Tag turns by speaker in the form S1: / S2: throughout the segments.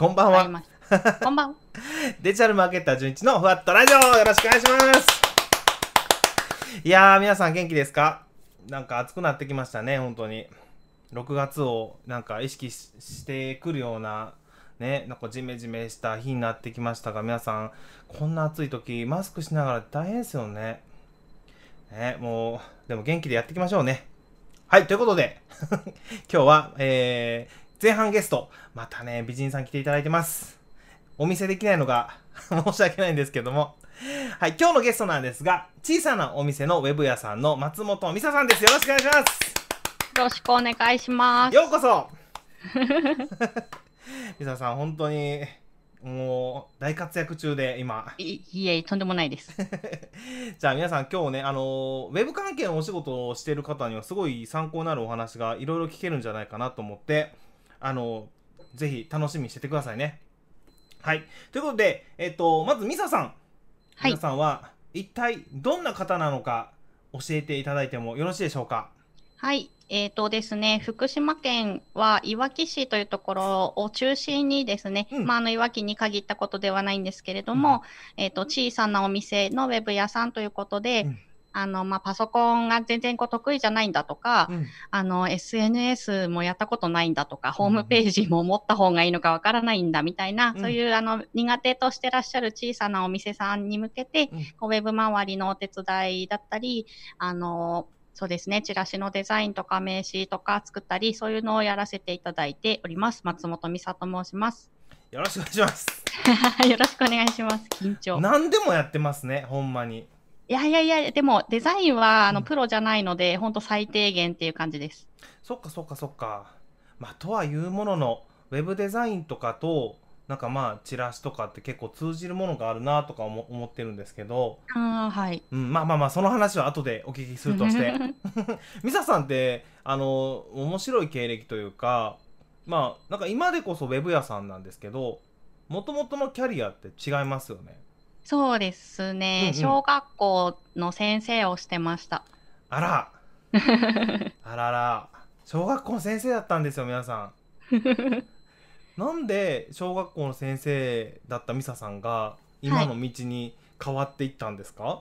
S1: こんばんは。
S2: こんばんは。
S1: デジタルマーケッター純一のふわっとラジオよろしくお願いします。いやー、皆さん元気ですか？なんか暑くなってきましたね、本当に。6月をなんか意識ししてくるような、ね、なんかジメジメした日になってきましたが、皆さん、こんな暑い時、マスクしながら大変ですよね。ね、もう、でも元気でやっていきましょうね。はい、ということで、今日は、えー、前半ゲスト、またね、美人さん来ていただいてます。お見せできないのが 申し訳ないんですけども。はい、今日のゲストなんですが、小さなお店のウェブ屋さんの松本美沙さんです。よろしくお願いします。
S2: よろしくお願いします。
S1: ようこそ 美沙さん、本当に、もう、大活躍中で、今。
S2: いいえ、とんでもないです。
S1: じゃあ皆さん今日ね、あのウェブ関係のお仕事をしている方にはすごい参考になるお話がいろいろ聞けるんじゃないかなと思って、あのぜひ楽しみにしててくださいね。はい。ということで、えっ、と、まずミサさん。
S2: はい
S1: さんは一体どんな方なのか教えていただいてもよろしいでしょうか？
S2: はい。えっ、とですね、福島県はいわき市というところを中心にですね、
S1: うん
S2: まあ、あの、いわきに限ったことではないんですけれども、えっ、と、小さなお店のウェブ屋さんということで、
S1: うん
S2: あの、まあ、パソコンが全然こう得意じゃないんだとか、
S1: うん。
S2: あの、SNS もやったことないんだとか、ホームページも持った方がいいのかわからないんだみたいな、
S1: うん
S2: そういうあの苦手としてらっしゃる小さなお店さんに向けて、
S1: うん
S2: こうウェブ周りのお手伝いだったり、あの、そうですね、チラシのデザインとか名刺とか作ったり、そういうのをやらせていただいております。松本美沙と申します。
S1: よろしくお願いします。
S2: よろしくお願いします。緊張。
S1: 何でもやってますね、ほんまに。
S2: いやいやいや、でもデザインはあ
S1: うん
S2: のプロじゃないので、本当最低限っていう感じです。
S1: そっかそっかそっか。まあ、とはいうものの、ウェブデザインとかと、なんかまあ、チラシとかって結構通じるものがあるなとか思思ってるんですけど、
S2: ああ、はい。
S1: うん、まあまあまあ、その話は後でお聞きするとして。ミサさんって、あの、面白い経歴というか、まあ、なんか今でこそウェブ屋さんなんですけど、もともとのキャリアって違いますよね。
S2: そうですね、
S1: うんうん
S2: 小学校の先生をしてました。
S1: あら、あらら、小学校の先生だったんですよ、皆さん。なんで小学校の先生だったミサさんが今の道に変わっていったんですか、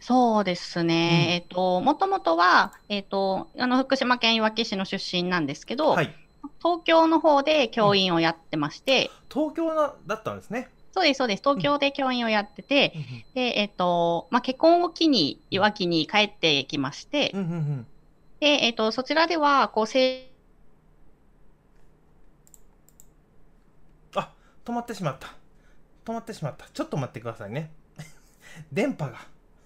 S2: そうですね、
S1: うん
S2: えっと、もともとは、えっと、あの、福島県いわき市の出身なんですけど、
S1: はい。
S2: 東京の方で教員をやってまして、
S1: 東京なだったんですね。
S2: そうです、そうです、東京で教員をやってて、で、えっと、まあ、結婚を機にいわきに帰ってきまして、
S1: うんうんうん。
S2: で、えっと、そちらでは、こう、せ
S1: あ、止まってしまった。止まってしまった。ちょっと待ってくださいね。電波が。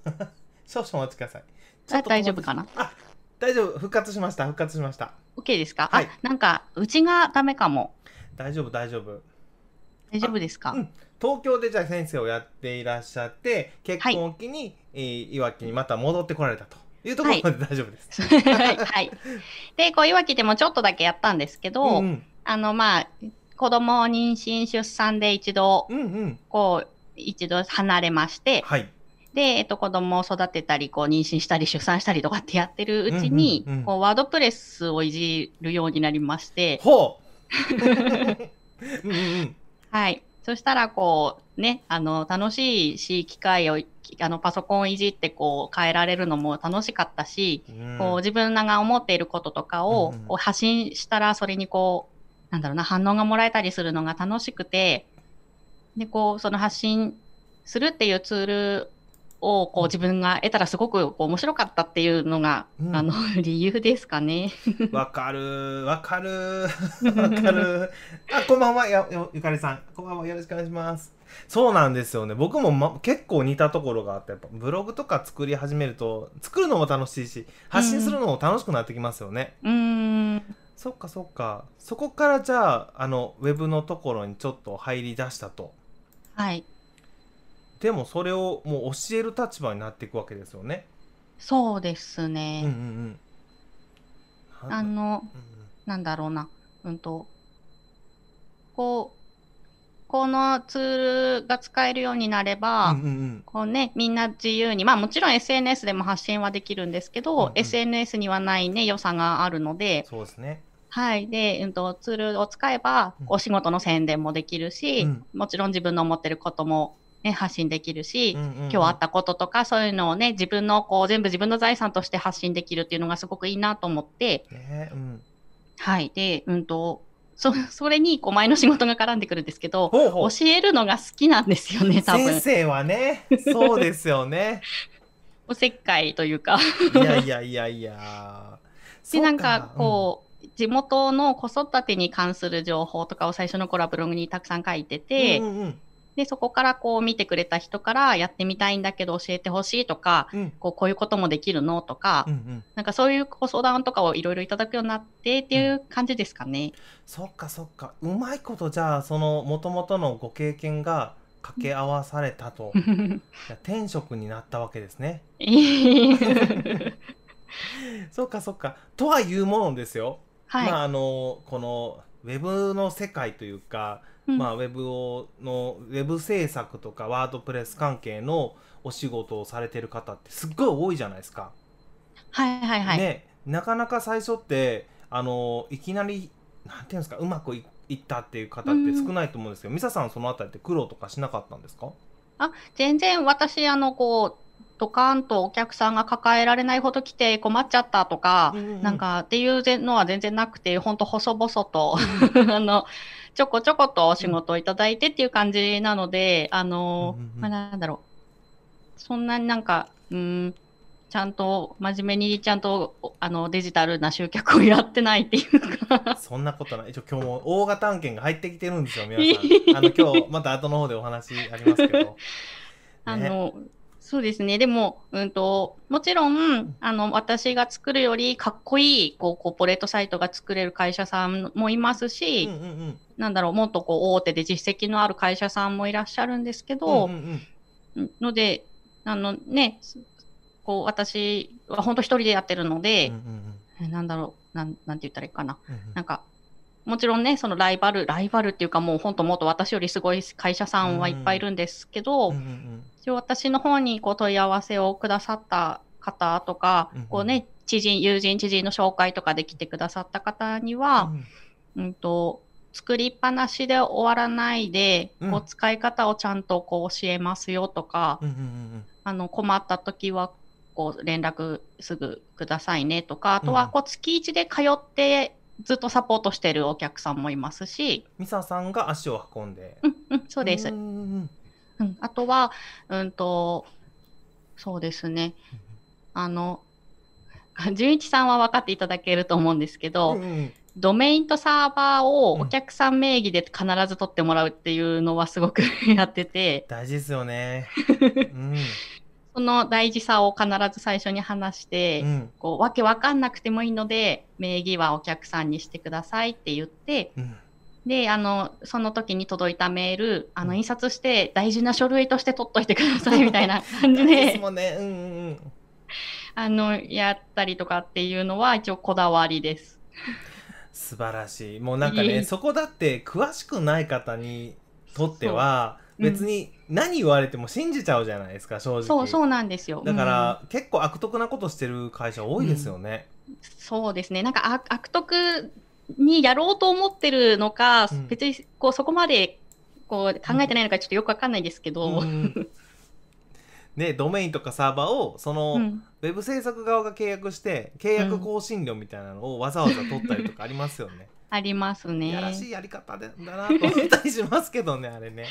S1: 少々お待ちください。
S2: あ大丈夫かな？
S1: あ、大丈夫。復活しました。復活しました。
S2: OK ですか、
S1: はい
S2: あ、なんか、うちがダメかも。
S1: 大丈夫、大丈夫。
S2: 大丈夫ですか？
S1: うん東京でじゃあ先生をやっていらっしゃって、結婚を機に、えーいわきにまた戻ってこられたというところまで大丈夫です。
S2: はい。はい。で、こう、いわきでもちょっとだけやったんですけど、
S1: うんうん。
S2: あの、まあ、子供を妊娠、出産で一度、
S1: うんうん。
S2: こう、一度離れまして、
S1: はい。
S2: で、えっと、子供を育てたり、こう、妊娠したり、出産したりとかってやってるうちに、
S1: うんうんうん
S2: こう、ワードプレスをいじるようになりまして、
S1: ほう うん。
S2: はい。そしたら、こう、ね、あの、楽しいし、機械を、あの、パソコンをいじって、こう、変えられるのも楽しかったし、
S1: うん。
S2: こう自分らが思っていることとかをこう発信したらそれにこうなんだろうな反応がもらえたりするのが楽しくてでこうその発信するっていうツールをこう自分が得たらすごく面白かったっていうのが、
S1: うん。
S2: あの 理由ですかね。
S1: わかるわかる。わかる。あこんばんは。やよゆかりさん。こんばんは。よろしくお願いします。そうなんですよね。僕も、ま、結構似たところがあってやっぱブログとか作り始めると作るのも楽しいし発信するのも楽しくなってきますよね、
S2: うーん。
S1: そっかそっか。そこからじゃああのウェブのところにちょっと入り出したと。
S2: はい
S1: でもそれをもう教える立場になっていくわけですよね。
S2: そうです
S1: うんうん
S2: ね。
S1: うん。
S2: あの
S1: うんうん。
S2: なんだろうな。うんとこうこのツールが使えるようになれば、
S1: うんうんうん。
S2: こうね、みんな自由に、まあもちろん SNS でも発信はできるんですけど、
S1: うんうん
S2: SNS にはないね、良さがあるので、
S1: そうですね。
S2: はい。で、うんと、ツールを使えば
S1: うん、
S2: お仕事の宣伝もできるし、
S1: うん。
S2: もちろん自分の思ってることも、ね、発信できるし、
S1: うんうんうん。
S2: 今日あったこととか、そういうのをね、自分の、こう、全部自分の財産として発信できるっていうのがすごくいいなと思って、
S1: ねうん。
S2: はい。で、うんと、そ、それに、こう、前の仕事が絡んでくるんですけど、教えるのが好きなんですよね、多分。
S1: 先。生はねそうですよね。
S2: おせっかいというか。
S1: いやいやいやいや。
S2: で、なんか、こう、地元の子育てに関する情報とかを最初の頃はブログにたくさん書いて
S1: うん
S2: て、
S1: うんうん
S2: で、そこからこう見てくれた人からやってみたいんだけど教えてほしいとか、
S1: うん。
S2: こうこういうこともできるのとか、
S1: うんうん。
S2: なんかそういうご相談とかをいろいろいただくようになってっていう感じですかね。
S1: そっかそっか。うまいことじゃあそのもともとのご経験が掛け合わされたと、転職になったわけですね。そっかそっか。とはいうものですよ、
S2: はい。
S1: まああのこのウェブの世界というか、
S2: うん。
S1: まあウェブをのウェブ制作とかワードプレス関係のお仕事をされてる方ってすっごい多いじゃないですか。
S2: はいはいはい。
S1: ね。なかなか最初ってあのいきなりなんていうんですかうまくいいったっていう方って少ないと思うんですけど、ミサさんそのあたりって苦労とかしなかったんですか？
S2: 全然私、あの、こう、ドカーンとお客さんが抱えられないほど来て困っちゃったとか、
S1: うんうんうん。
S2: なんかっていうのは全然なくて、ほんと細々と、あの、ちょこちょことお仕事をいただいてっていう感じなので、あの
S1: うんうんうん、
S2: まあ、なんだろう。そんなになんか、うん、ちゃんと、真面目にちゃんと、おあの、デジタルな集客をやってないっていうか、
S1: そんなことない。一応今日も大型案件が入ってきてるんですよ皆さん。あの今日また後の方でお話ありますけど、
S2: あの、そうですね。でも、うんと、もちろん、あの、私が作るよりかっこいい、こう、コーポレートサイトが作れる会社さんもいますし、
S1: うんうんうん。
S2: なんだろう、もっとこう、大手で実績のある会社さんもいらっしゃるんですけ
S1: うん
S2: ど、
S1: うんうん。
S2: うん。ので、あのね、すこう、私は本当一人でやってるので
S1: うん、うん。
S2: えなんだろう、なん、なんて言ったらいいかな。
S1: うんうん。
S2: なんか、もちろんね、そのライバル、ライバルっていうかもう本当もっと私よりすごい会社さんはいっぱいいるんですけど、
S1: うんうんうん
S2: 一応私の方にこう問い合わせをくださった方とか、
S1: うんうん
S2: こうね、知人、友人、知人の紹介とかで来てくださった方には、
S1: うん
S2: うん。と、作りっぱなしで終わらないで、
S1: うん。
S2: こう使い方をちゃんとこう教えますよとか、
S1: うんうんうん
S2: あの困った時はこう連絡すぐくださいねとか、あとは
S1: うん。
S2: こう月1で通ってずっとサポートしてるお客さんもいますし、
S1: ミサさんが足を運んで。
S2: うんうん、そうです。
S1: んうん
S2: あとは、うんと、そうですね。あの、純一さんは分かっていただけると思うんですけど、
S1: うんうん。
S2: ドメインとサーバーを
S1: うん
S2: お客さん名義で必ず取ってもらうっていうのはすごく やってて、
S1: 大事ですよね。うん
S2: その大事さを必ず最初に話して、
S1: うん。
S2: こう、わけわかんなくてもいいので、名義はお客さんにしてくださいって言って、
S1: うん。
S2: で、あの、その時に届いたメール、あの、
S1: うん。
S2: 印刷して大事な書類として取っといてください みたいな感じ
S1: で。す
S2: で、
S1: もんね。うんうんうん。
S2: あの、やったりとかっていうのは一応こだわりです。
S1: 素晴らしい。もうなんかねそこだって詳しくない方にとっては別に何言われても信じちゃうじゃないですか正直。
S2: そう、そうなんですよ。
S1: だから、結構悪徳なことしてる会社多いですよね、
S2: うんそうですね。なんか悪悪徳にやろうと思ってるのか、
S1: うん。
S2: 別にこうそこまでこう考えてないのかちょっとよくわかんないですけど、
S1: うん。ねドメインとかサーバーをその、
S2: うん。
S1: ウェブ制作側が契約して契約更新料みたいなのをわざわざ取ったりとかありますよね。
S2: ありますね。
S1: やらしいやり方でだなと思ったりしますけどねあれね。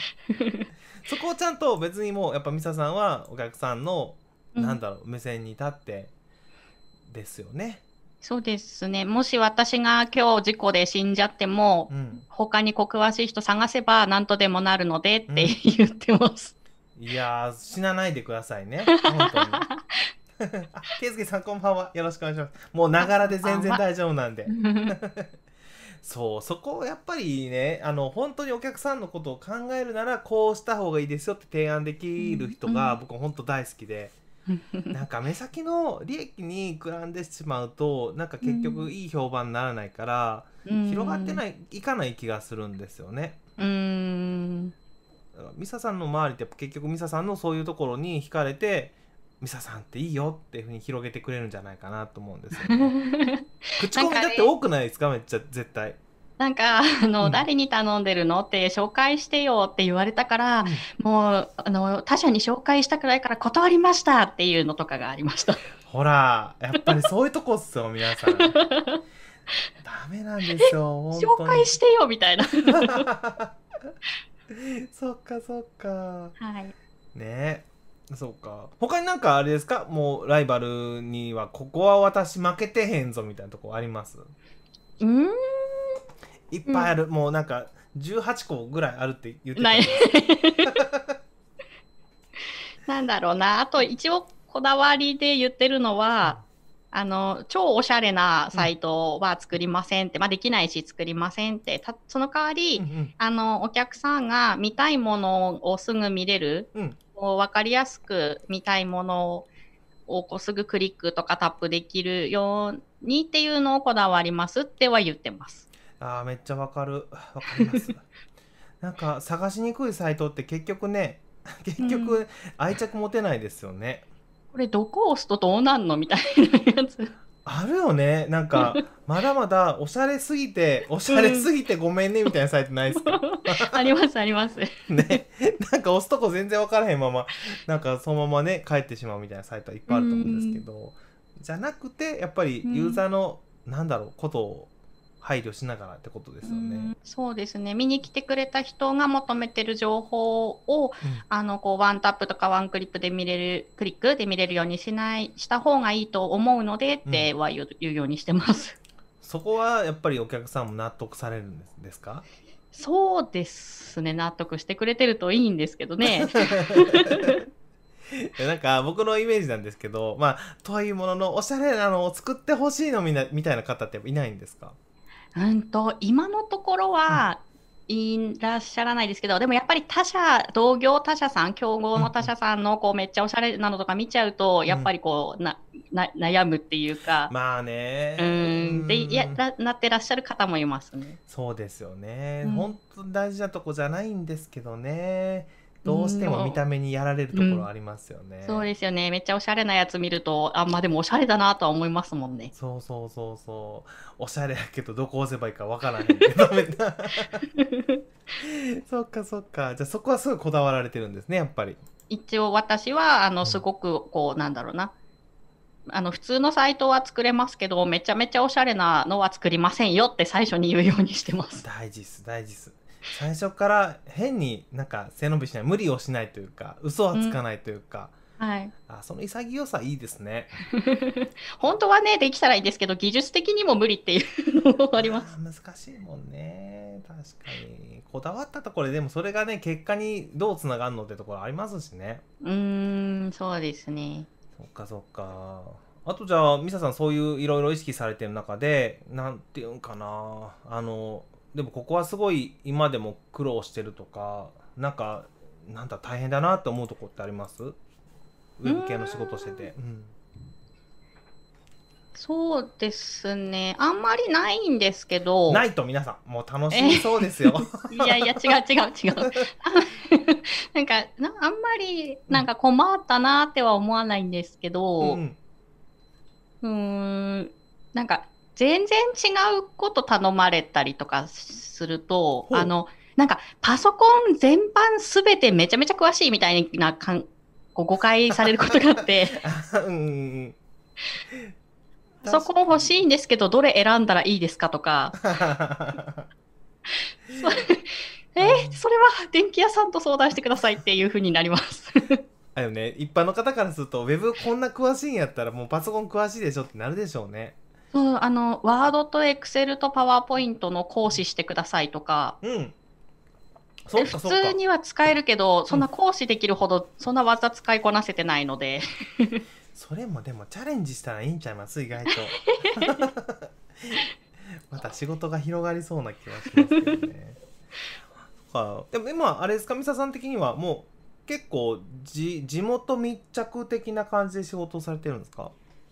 S1: そこをちゃんと別にもうやっぱミサさんはお客さんの、
S2: うん
S1: なんだろう目線に立ってですよね。
S2: そうですね。もし私が今日事故で死んじゃっても、
S1: うん、
S2: 他に詳しい人探せば何とでもなるのでって
S1: うん
S2: 言ってます。
S1: いやー死なないでくださいね 本当に。あ、ケイスケさんこんばんはよろしくお願いします。もうながらで全然大丈夫なんで。そうそこをやっぱりねあの本当にお客さんのことを考えるならこうした方がいいですよって提案できる人が
S2: うん
S1: 僕本当大好きで、なんか目先の利益にくらんでしまうとなんか結局いい評判にならないから、広がってないいかない気がするんですよね。
S2: うーん。
S1: ミサさんの周りって結局ミサさんのそういうところに惹かれてミサさんっていいよっていうふうに広げてくれるんじゃないかなと思うんですよ、ね、口コミだって多くないですか？めっちゃ絶対。
S2: なんか、あの、
S1: うん。
S2: 誰に頼んでるのって紹介してよって言われたから、もう、あの、他社に紹介したくないから断りましたっていうのとかがありました。
S1: ほらやっぱりそういうとこっすよ皆さん。ダメなんですよ本当に。
S2: 紹介してよみたいな。
S1: そっかそっか。
S2: はい。
S1: ねそっか。他になんかあれですか？もうライバルにはここは私負けてへんぞみたいなとこあります？
S2: うーん。
S1: いっぱいある、もうなんか18個ぐらいあるって言ってた
S2: ない。なんだろうな。あと、一応、こだわりで言ってるのは、あの、超おしゃれなサイトは作りませんって、まあ、できないし作りませんって、たその代わり、
S1: うんうん。
S2: あの、お客さんが見たいものをすぐ見れる、
S1: うん
S2: こう分かりやすく見たいものをこうすぐクリックとかタップできるようにっていうのをこだわりますっては言ってます。
S1: あーめっちゃわかるわかります なんか探しにくいサイトって結局ね 結
S2: う
S1: 局愛着持てないですよね、
S2: これどこ押すとどうなんのみたいなやつ。
S1: あるよね。なんか まだまだおしゃれすぎておしゃれすぎてごめんねみたいなサイトないですか、
S2: ありますあります。
S1: ね。なんか押すとこ全然分からへんままなんかそのままね帰ってしまうみたいなサイトはいっぱいあると思うんですけどじゃなくてやっぱりユーザーの、なんだろうことを配慮しながらってことですよね。
S2: うんそうですね。見に来てくれた人が求めてる情報を、あの、こう、ワンタップとかワンクリップで見れる、クリックで見れるようにしない、した方がいいと思うのでっては言う,、言うようにしてます。
S1: そこはやっぱりお客さんも納得されるんですですか？
S2: そうですね。納得してくれてるといいんですけどね。
S1: なんか僕のイメージなんですけどまあとはいうもののおしゃれなのを作ってほしいのみなみたいな方っていないんですか？
S2: うんと、今のところは、いらっしゃらないですけど、でもやっぱり他社、同業他社さん、競合の他社さんのこうめっちゃおしゃれなのとか見ちゃうと、やっぱりこうなな悩むっていうか、
S1: まあね。
S2: うん、で、
S1: うん。
S2: やらなってらっしゃる方もいますね。
S1: そうですよね、
S2: うん。
S1: 本当大事なとこじゃないんですけどねどうしても見た目にやられるところありますよね、
S2: そうですよね。めっちゃおしゃれなやつ見ると、あ、まあでもおしゃれだなとは思いますもんね。
S1: そうそうそうそうおしゃれやけどどこ押せばいいかわからへんけど そっかそっかじゃあそこはすごいこだわられてるんですねやっぱり
S2: 一応私は、あの、
S1: うん
S2: すごく、こう、なんだろうな。あの、普通のサイトは作れますけど、めちゃめちゃおしゃれなのは作りませんよって最初に言うようにしてます。
S1: 大事っす大事っす最初から変になんか背伸びしない無理をしないというか嘘はつかないというか、
S2: はい。
S1: あその潔さいいですね。
S2: 本当はね、できたらいいんですけど、技術的にも無理っていうのもあります。
S1: 難しいもんね。確かに。こだわったところででもそれがね結果にどうつながるのってところありますしね。
S2: うーん、そうですね。
S1: そっかそっか。あとじゃあミサさんそういういろいろ意識されてる中でなんていうんかな。あのでもここはすごい今でも苦労してるとかなんかなんだ大変だなって思うとこってあります？ウェブ系の仕事してて、うん。
S2: そうですね。あんまりないんですけど、
S1: ないと皆さんもう楽しみそうですよ、
S2: いやいや、違う違う違う。あ なんかな、あんまり、なんか困ったなっては思わないんですけど、
S1: うん。
S2: うーん、なんか、全然違うこと頼まれたりとかすると、あの、なんか、パソコン全般すべてめちゃめちゃ詳しいみたいなかんこう誤解されることがあって、パソコン欲しいんですけど、どれ選んだらいいですかとか、そ えそれは電気屋さんと相談してくださいっていうふうになります。
S1: あよね一般の方からするとウェブこんな詳しいんやったらもうパソコン詳しいでしょってなるでしょうね
S2: そう、あの、ワードとエクセルとパワーポイントの講師してくださいとか、
S1: うん。
S2: 普通には使えるけど、そんな講師できるほど、そんな技使いこなせてないので、
S1: それもでもチャレンジしたらいいんちゃいます？意外と。また仕事が広がりそうな気はしますけどね。はあでも今あれですか？ミサさん的にはもう結構じ地元密着的な感じで仕事をされてるんですか？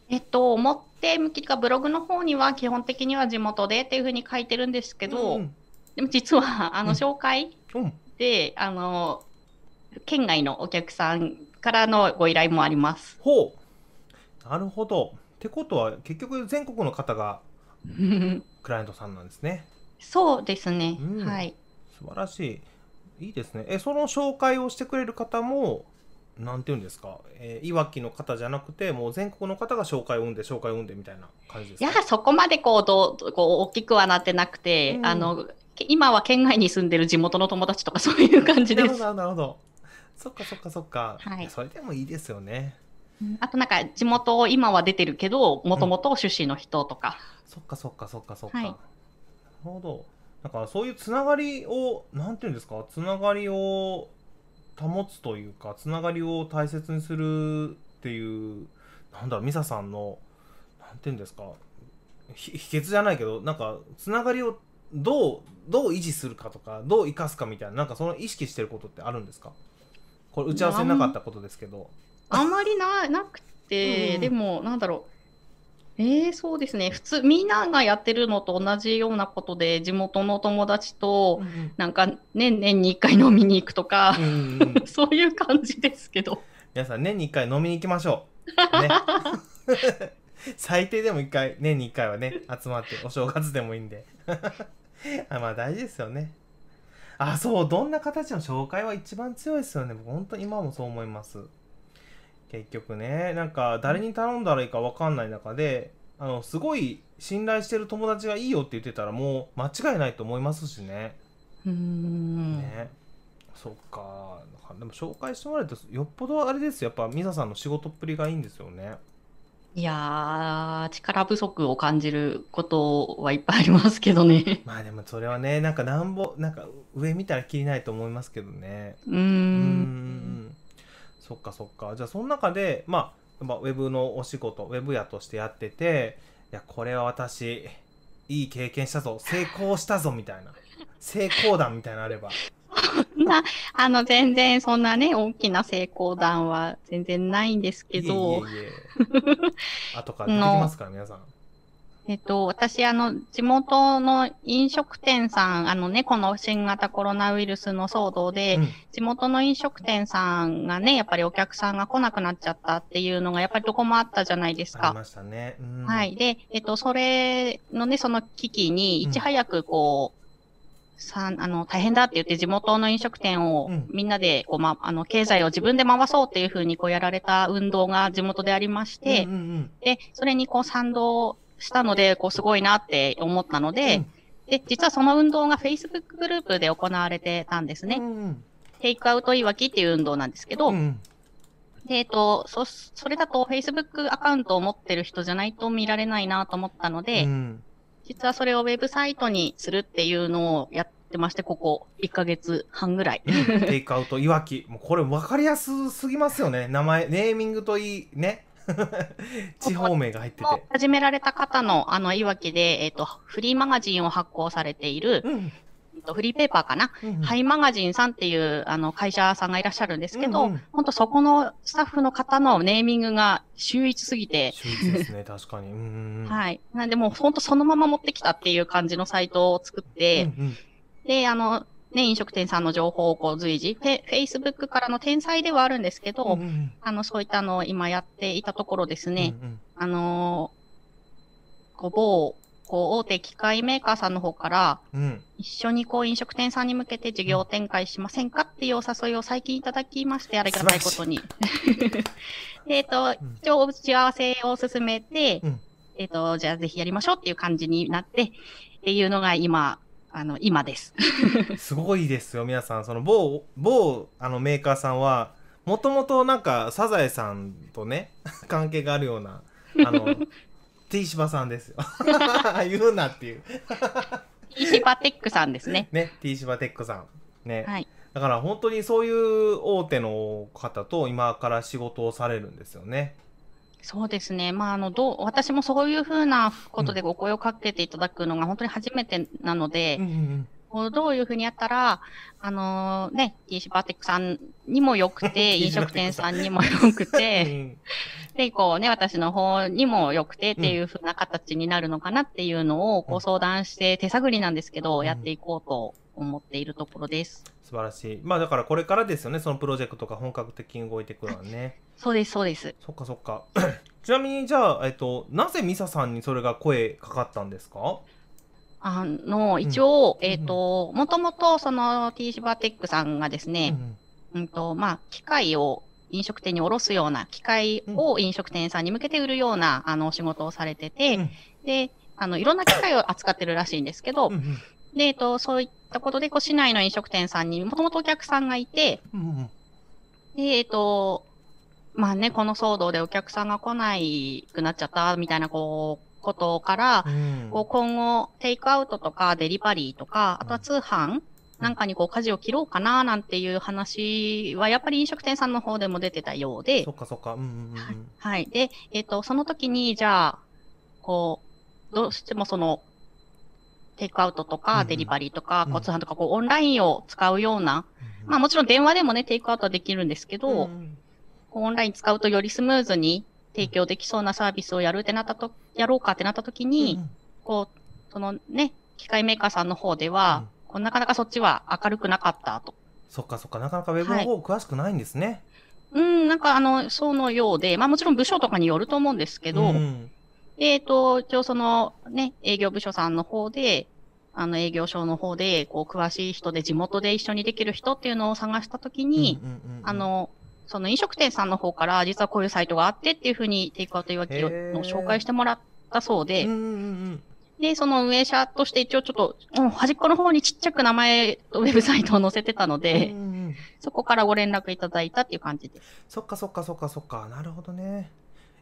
S2: えっと、表向きかブログの方には基本的には地元でっていうふうに書いてるんですけど、
S1: うん
S2: でも実は、あの、
S1: うん。
S2: 紹介
S1: うん。
S2: で、あの、県外のお客さんからのご依頼もあります。
S1: ほう。なるほど。ってことは結局全国の方が クライアントさんなんですね。
S2: そうですね。
S1: うん。
S2: はい。
S1: 素晴らしい。いいですね。えその紹介をしてくれる方もなんていうんですか、えーいわきの方じゃなくてもう全国の方が紹介を生んで紹介を生んでみたいな感じですか？
S2: いや、そこまでこう、どう、こう、大きくはなってなくて、
S1: うん。
S2: あの、け今は県外に住んでる地元の友達とかそういう感じです。
S1: なるほどなるほど。そっかそっかそっか、
S2: はい。
S1: やそれでもいいですよね。
S2: うん。あとなんか、地元、今は出てるけど、もともと出身の人とか。
S1: そっかそっかそっかそっか、
S2: はい。
S1: なるほど。だからそういうつながりをなんていうんですか？つながりを保つというかつながりを大切にするっていうなんだろうミサさんのなんていうんですかひ秘訣じゃないけどなんかつながりをどうどう維持するかとかどう生かすかみたいななんかその意識してることってあるんですか？これ打ち合わせになかったことですけど
S2: あんまりな、なくて、
S1: うん
S2: でも、なんだろう。えー、そうですね。普通、みんながやってるのと同じようなことで、地元の友達と、なんか、年年に一回飲みに行くとか
S1: うん、うんうん。
S2: そういう感じですけど。
S1: 皆さん年に1回飲みに行きましょう。ね、最低でも1回年に1回はね集まってお正月でもいいんで。あまあ大事ですよね。あそうどんな形の紹介は一番強いですよね。僕本当に今もそう思います結局ね。なんか誰に頼んだらいいか分かんない中であのすごい信頼してる友達がいいよって言ってたらもう間違いないと思いますしね。
S2: うーん。
S1: ね、そっか。でも紹介してもらえるとよっぽどあれですよ。やっぱミサさんの仕事っぷりがいいんですよね。
S2: いやー、力不足を感じることはいっぱいありますけどね。
S1: まあでもそれはねなんかなんぼなんか上見たらきりないと思いますけどね。
S2: う
S1: んそっかそっか。じゃあその中でまあまあウェブのお仕事ウェブ屋としてやってていやこれは私いい経験したぞ。成功したぞみたいな。成功談みたいなのあれば。
S2: な、あの、全然そんなね、大きな成功談は全然ないんですけど、
S1: いえいえいえ。後から出てきますから 皆さん
S2: えっと、私、あの、地元の飲食店さん、あのね、この新型コロナウイルスの騒動で、
S1: うん。
S2: 地元の飲食店さんがね、やっぱりお客さんが来なくなっちゃったっていうのが、やっぱりどこもあったじゃないですか。
S1: ありましたね、うん。
S2: はい。で、えっと、それのね、その危機に、いち早くこう、さん、あの、大変だって言って地元の飲食店を
S1: うん。
S2: みんなで、こう、ま、あの、経済を自分で回そうっていうふうにこうやられた運動が地元でありまして、
S1: うんうんうん。
S2: で、それにこう賛同したので、こう、すごいなって思ったので、
S1: うん。
S2: で、実はその運動が Facebook グループで行われてたんですね。テイクアウトいわきっていう運動なんですけど、
S1: うん
S2: で、えっと、そ、それだと Facebook アカウントを持ってる人じゃないと見られないなと思ったので、
S1: うん。
S2: 実はそれをウェブサイトにするっていうのをやってまして、ここ1ヶ月半ぐらい。
S1: テイクアウトいわき。もうこれ分かりやすすぎますよね。名前ネーミングといいね 地方名が入ってて。
S2: 始められた方の、あの、いわきで、えっと、フリーマガジンを発行されている、
S1: うん。
S2: えっとフリーペーパーかな、
S1: うん。
S2: ハイマガジンさんっていう、あの、会社さんがいらっしゃるんですけど、
S1: うんうん。
S2: 本当そこのスタッフの方のネーミングが秀逸すぎて、
S1: 秀逸ですね確かに。うんうんうん。
S2: はい。なんでもう本当そのまま持ってきたっていう感じのサイトを作って、
S1: うんうん。
S2: で、あの、ね、飲食店さんの情報をこう随時、フェ Facebook からの転載ではあるんですけど、
S1: うんうん
S2: あの、そういったのを今やっていたところですね、
S1: うんうん。
S2: あのーこう某、こう、大手機械メーカーさんの方から、
S1: うん。
S2: 一緒にこう、飲食店さんに向けて事業展開しませんかっていうお誘いを最近いただきまして、ありがたいことに。で えっと、
S1: うん。
S2: 一応、打ち合わせを進めて、
S1: うん。
S2: えっと、じゃあぜひやりましょうっていう感じになって、っていうのが今、あの、今です。
S1: すごいですよ皆さんその某某あのメーカーさんはもともとなんかサザエさんとね 関係があるようなあの T 芝さんですよ言うなっていう
S2: 石場テックさんですね。
S1: ね T 芝テックさんね、
S2: はい。
S1: だから本当にそういう大手の方と今から仕事をされるんですよね
S2: そうですね。まあ、あの、どう、私もそういうふうなことでお声をかけていただくのが本当に初めてなので、
S1: うんうん
S2: こうどういうふうにやったら、あのね、T シバテックさんにも良くて、飲食店さんにも良く
S1: う
S2: て、
S1: ん。
S2: で、こうね、私の方にも良くてっていうふうな形になるのかなっていうのを
S1: うん。
S2: ご相談して手探りなんですけど、
S1: うん。
S2: やっていこうと思っているところです。
S1: 素晴らしい。まあだからこれからですよね、そのプロジェクトが本格的に動いてくるのはね。
S2: そうです、そうです。
S1: そっかそっか。ちなみにじゃあ、えっと、なぜミサさんにそれが声かかったんですか？
S2: あの、一応、
S1: うん
S2: えっ、と、もともとその T シバテックさんがですね、
S1: うん
S2: うんと、まあ、機械を飲食店に卸すような、機械を飲食店さんに向けて売るような、あの、お仕事をされてて、
S1: うん
S2: で、あの、いろんな機械を扱ってるらしいんですけど、
S1: うんうん
S2: で、えっと、そういったことで、こう、市内の飲食店さんにもともとお客さんがいて、で、えっと、まあね、この騒動でお客さんが来ないくなっちゃった、みたいな、こう、ことから、
S1: うん。
S2: こう今後、テイクアウトとかデリバリーとか、あとは通販なんかにこう舵を切ろうかななんていう話は、やっぱり飲食店さんの方でも出てたようで。
S1: そ、っかそっか。うんうんうん
S2: はい。で、えっ、と、その時に、じゃあ、こう、どうしてもその、テイクアウトとかデリバリーとか、
S1: うん
S2: こう通販とか、こうオンラインを使うような、
S1: うん。
S2: まあもちろん電話でもね、テイクアウトはできるんですけど、オンライン使うとよりスムーズに提供できそうなサービスをやるってなったと、やろうかってなった時に、
S1: うん
S2: こう、そのね、機械メーカーさんの方では、こうなかなかそっちは明るくなかったと。
S1: そっかそっか。なかなかウェブの方詳しくないんですね。
S2: うん、なんかあの、そのようで、まあもちろん部署とかによると思うんですけど、
S1: うん
S2: でえっ、と、一応そのね、営業部署さんの方で、あの営業所の方で、こう、詳しい人で地元で一緒にできる人っていうのを探したときに、
S1: うんうんうんうん。
S2: あの、その飲食店さんの方から、実はこういうサイトがあってっていうふうにテイクアウト言い訳を
S1: へー。
S2: 紹介してもらったそうで、
S1: うんうんうん
S2: で、その運営者として一応ちょっと、うん端っこの方にちっちゃく名前とウェブサイトを載せてたの
S1: うん
S2: で、
S1: うんうん。
S2: そこからご連絡いただいたっていう感じで。す。
S1: そっかそっかそっかそっか。なるほどね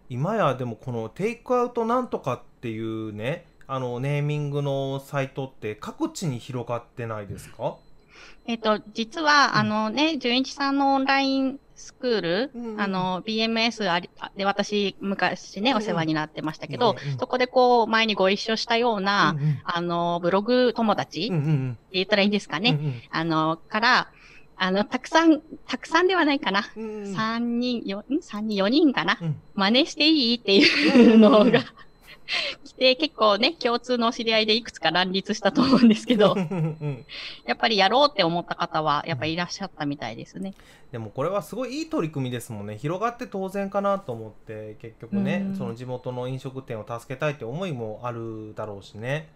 S1: 今やでもこのテイクアウトなんとかっていうねあのネーミングのサイトって各地に広がってないですか？
S2: えっ、と、実は、
S1: うん。
S2: あのね、純一さんのオンラインスクール、
S1: うん
S2: あの、BMS ありで私、昔ね、
S1: うん
S2: お世話になってましたけど、
S1: うんうん。
S2: そこでこう、前にご一緒したような、
S1: うんうん。
S2: あの、ブログ友達、って
S1: うんうん。
S2: 言ったらいいんですかね？
S1: うん。
S2: あの、から、あの、たくさん、たくさんではないかな。
S1: うん。うん
S2: 三人、よ、ん？三人、四人かな。
S1: うん。
S2: 真似していい？っていうのが来て、結構ね、共通の知り合いでいくつか乱立したと思うんですけど。やっぱりやろうって思った方は、やっぱりいらっしゃったみたいですね。
S1: でもこれはすごいいい取り組みですもんね。広がって当然かなと思って結局ね、
S2: うん。
S1: その地元の飲食店を助けたいって思いもあるだろうしね。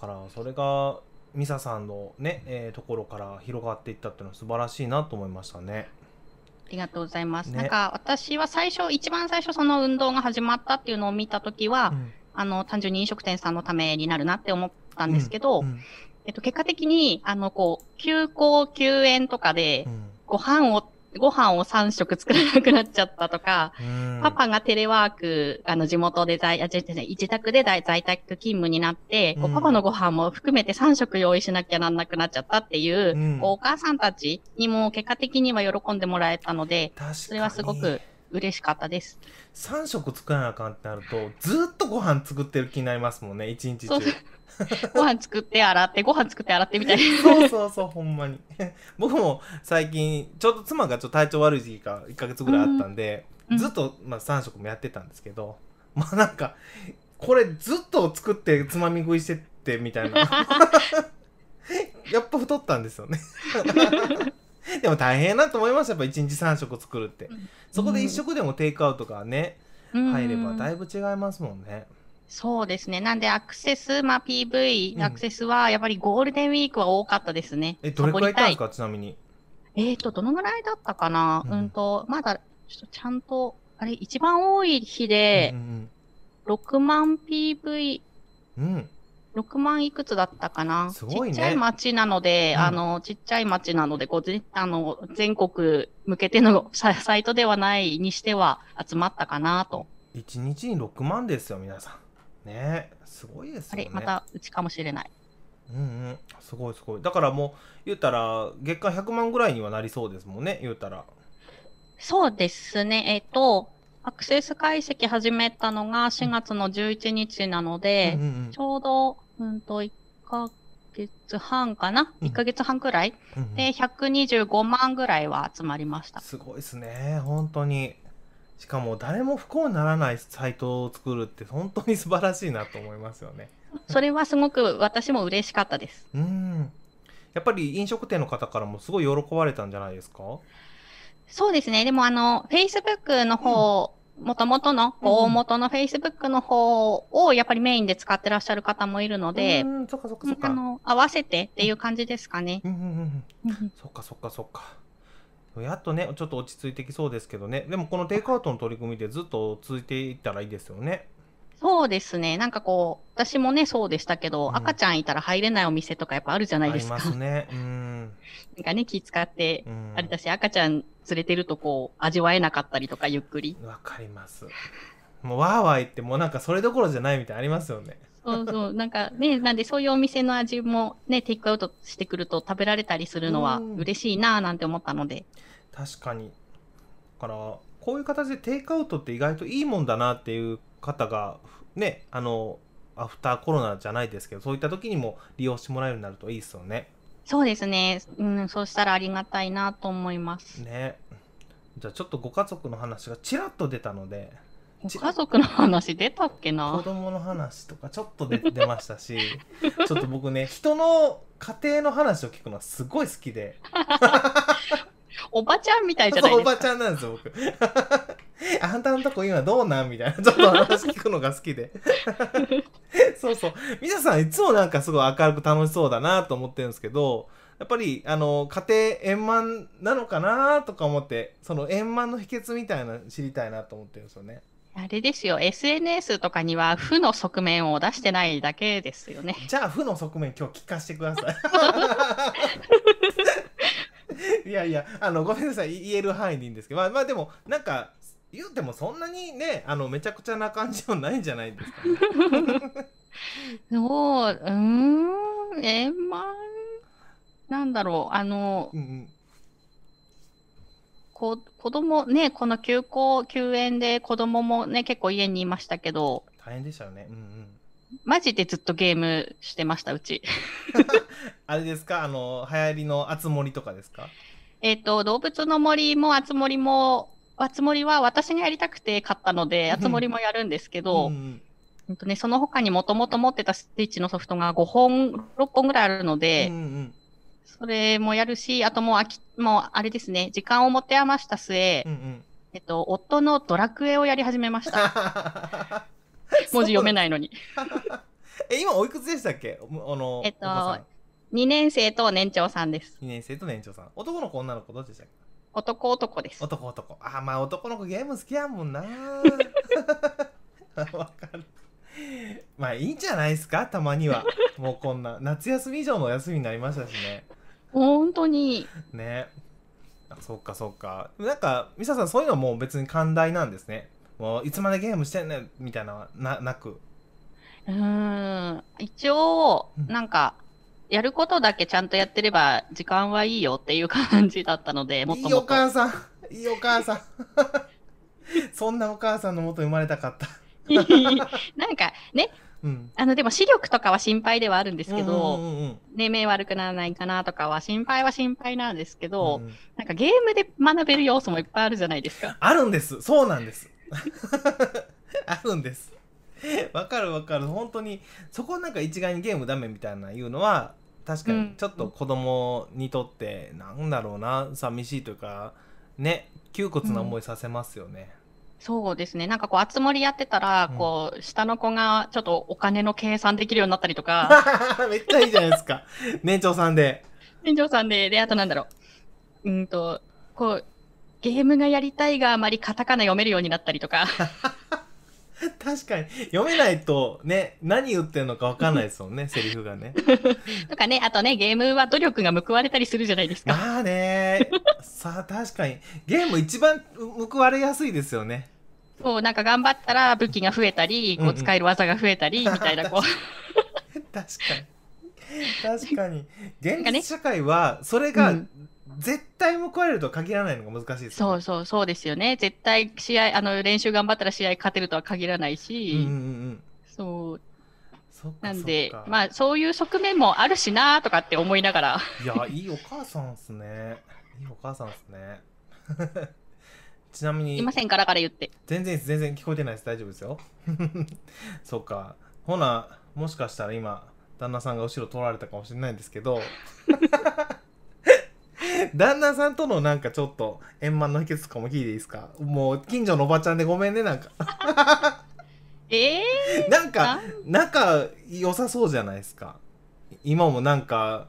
S1: だからそれがミサさんのね、えーところから広がっていったっていうのは素晴らしいなと思いましたね。
S2: ありがとうございます。
S1: ね
S2: なんか、私は最初、一番最初その運動が始まったっていうのを見たときは、
S1: うん
S2: あの、単純に飲食店さんのためになるなって思ったんですけど、
S1: うん
S2: えっと、結果的に、あの、こう、休校、休園とかで
S1: う、ん
S2: ご飯を、ご飯を3食作らなくなっちゃったとか、
S1: うん。
S2: パパがテレワーク、あの、地元で在、あ、じゃじゃじゃ自宅で在在宅勤務になって、パパのご飯も含めて3食用意しなきゃなんなくなっちゃったっていう、
S1: うん。
S2: こうお母さんたちにも結果的には喜んでもらえたので、それはすごく嬉しかったです。
S1: 3食作らなあかんってなるとずっとご飯作ってる気になりますもんね一日中。
S2: ご飯作って洗って、ご飯作って洗ってみたいな。
S1: そうそうそうほんまに。僕も最近ちょうど妻がちょっと体調悪い時期が1ヶ月ぐらいあったんで、
S2: うん。
S1: ずっと、まあ、3食もやってたんですけどまあなんかこれずっと作ってつまみ食いしてってみたいな。やっぱ太ったんですよね でも大変だと思います。やっぱ1日3食作るって。そこで1食でもテイクアウトがね入ればだいぶ違いますもんね。
S2: そうですね。なんでアクセス、まあ PV、
S1: うん。
S2: アクセスはやっぱりゴールデンウィークは多かったですね。
S1: えどれくらいいたんです
S2: か？
S1: かちなみに。
S2: えっ、と、どのぐらいだったかな、
S1: う
S2: うんん、と、まだ、ちょっとちゃんと、あれ、一番多い日で
S1: う、ん
S2: 6万 PV、
S1: うん。うん
S2: 6万いくつだったかな？
S1: すごいね。
S2: ちっちゃい町なので、
S1: うん。
S2: あの、ちっちゃい町なので、こう、ぜあの、全国向けてのササイトではないにしては集まったかなと。
S1: 1日に6万ですよ皆さん。ねすごいですよね。
S2: あれ、またうちかもしれない。
S1: うんうん。すごいすごい。だからもう言ったら月間100万ぐらいにはなりそうですもんね言ったら。
S2: そうですね。えっ、と、アクセス解析始めたのが4月の11日なので、
S1: うんうん。
S2: ちょうど、うんと、1ヶ月半かな、
S1: うん
S2: ?1 ヶ月半くらい？
S1: うんうん
S2: で、125万ぐらいは集まりました。
S1: すごいですね本当にしかも誰も不幸にならないサイトを作るって本当に素晴らしいなと思いますよね
S2: それはすごく私も嬉しかったです。
S1: うんやっぱり飲食店の方からもすごい喜ばれたんじゃないですか？
S2: そうですね。でもあの、Facebook の方、もともとの、大元の Facebook の方をやっぱりメインで使ってらっしゃる方もいるので、
S1: うーんそっかそっかそっか。
S2: あの、合わせてっていう感じですかね。
S1: うんうんうん。うん
S2: うん。
S1: そっかそっかそっか。やっとねちょっと落ち着いてきそうですけどね。でもこのテイクアウトの取り組みでずっと続いていったらいいですよね
S2: そうですね。なんかこう、私もね、そうでしたけど、
S1: うん
S2: 赤ちゃんいたら入れないお店とかやっぱあるじゃないですか。
S1: ありますねうん
S2: なんかね、気使って、
S1: うん
S2: あれだし、赤ちゃん連れてるとこう、味わえなかったりとか、ゆっくり。
S1: わかりますもうわーわー言ってもうなんかそれどころじゃないみたいありますよね
S2: そうそう。なんかね、なんでそういうお店の味もね、テイクアウトしてくると食べられたりするのは
S1: うん
S2: 嬉しいなぁなんて思ったので。
S1: 確かにだからこういう形でテイクアウトって意外といいもんだなっていう方がねあのアフターコロナじゃないですけどそういった時にも利用してもらえるようになるといいですよね
S2: そうですね。うん、そうしたらありがたいなと思います。
S1: ねじゃあちょっとご家族の話がちらっと出たので
S2: ご家族の話出たっけ
S1: 子
S2: な
S1: 供の話とかちょっと出出ましたし ちょっと僕ね人の家庭の話を聞くのはすごい好きで
S2: おばちゃんみたいじゃないですか。
S1: おばちゃんなんですよ僕 あんたのとこ今どうなん？みたいな。ちょっと話聞くのが好きで。そうそう。皆さんいつもなんかすごい明るく楽しそうだなと思ってるんですけどやっぱりあの家庭円満なのかなとか思ってその円満の秘訣みたいなの知りたいなと思ってるんですよね。
S2: あれですよ、SNS とかには負の側面を出してないだけですよね。
S1: じゃあ負の側面今日聞かせてください。いやいやあのごめんなさい。言える範囲でいいんですけど。まあまあでもなんか言うてもそんなにねあのめちゃくちゃな感じはないんじゃないですか、ね、
S2: そう、うーん、円満なんだろう、あの、
S1: うんうん。
S2: こ子供ね、この休校、休園で子供もね、結構家にいましたけど、
S1: 大変でしたよね。うんうん。
S2: マジでずっとゲームしてました、うち。
S1: あれですか？あの流行りのあつ森とかですか？
S2: えっと、動物の森もあつ森も、あつ森は私がやりたくて買ったので、あつ森もやるんですけど、
S1: うんうん。
S2: うんとね、その他にもともと持ってたスイッチのソフトが5本、6本ぐらいあるので、
S1: うんうん
S2: それもやるし、あともう飽き、もうあれですね、時間を持て余した末、
S1: うんうん。
S2: えっと、夫のドラクエをやり始めました。文字読め
S1: い
S2: ないのに。
S1: え今おいくつでしたっけ？おあの
S2: えっと
S1: お子さん。
S2: 2年生と年長さんです。
S1: 2年生と年長さん。男の子女の子どっちでしたっけ？
S2: 男男です。
S1: 男男。あまあ男の子ゲーム好きやもんな。わかる。まあいいんじゃないですか？たまには。もうこんな夏休み以上の休みになりましたしね。
S2: 本当に、
S1: ね。あそうかそうか。なんかミサさんそういうのはもう別に寛大なんですね。もういつまでゲームしてんねんみたいなのはななく。
S2: うーん、一応
S1: うん、
S2: なんか、やることだけちゃんとやってれば時間はいいよっていう感じだったので、もっ
S1: いいお
S2: ともっと。
S1: 母さん。いいお母さん。そんなお母さんのもと生まれたかった。
S2: なんかね、
S1: うん。
S2: あの、でも視力とかは心配ではあるんですけど、
S1: うんうんうんうん。
S2: ね、目悪くならないかなとかは心配は心配なんですけど、
S1: うん。
S2: なんかゲームで学べる要素もいっぱいあるじゃないですか。
S1: あるんです。そうなんです。あるんです わかるわかる。本当にそこなんか一概にゲームダメみたいな言うのは確か
S2: うん。
S1: にちょっと子供にとってなんだろうな寂しいというかね窮屈な思いさせますよね、
S2: そうですね。なんかこう、あつ森やってたら、
S1: うん。
S2: こう、下の子がちょっとお金の計算できるようになったりとか、
S1: めっちゃいいじゃないですか。年長さんで。
S2: 店長さんで、で、あとなんだろう。うんと、こう、ゲームがやりたいがあまりカタカナ読めるようになったりとか、
S1: 確かに。読めないとね何言ってんのかわかんないですもんね セリフがね。
S2: とかね、あとね、ゲームは努力が報われたりするじゃないですか。
S1: まあね。さあ確かに。ゲーム一番報われやすいですよね。
S2: そう、なんか頑張ったら武器が増えたり、こ
S1: う
S2: 使える技が増えたり、みたいな、こう、
S1: 確かに。確かに。現実社会はそれが
S2: うん
S1: 絶対報われるとは限らないのが難しいですよね。
S2: そうそう、そうですよね。絶対試合、あの、練習頑張ったら試合勝てるとは限らない
S1: うん
S2: し、
S1: うんうんうん。
S2: そう、なんでまあ、そういう側面もあるしなとかって思いながら、
S1: いやいいお母さんっすね。いいお母さんっすね。ちなみに
S2: いませんからから言って。
S1: 全然全然聞こえてないです。大丈夫ですよ。そっか。ほなもしかしたら今旦那さんが後ろ取られたかもしれないんですけど 旦那さんとのなんかちょっと円満の秘訣とかも聞いていいですか？もう近所のおばちゃんでごめんねなんか。
S2: ええ
S1: なんか仲良さそうじゃないですか。今もなんか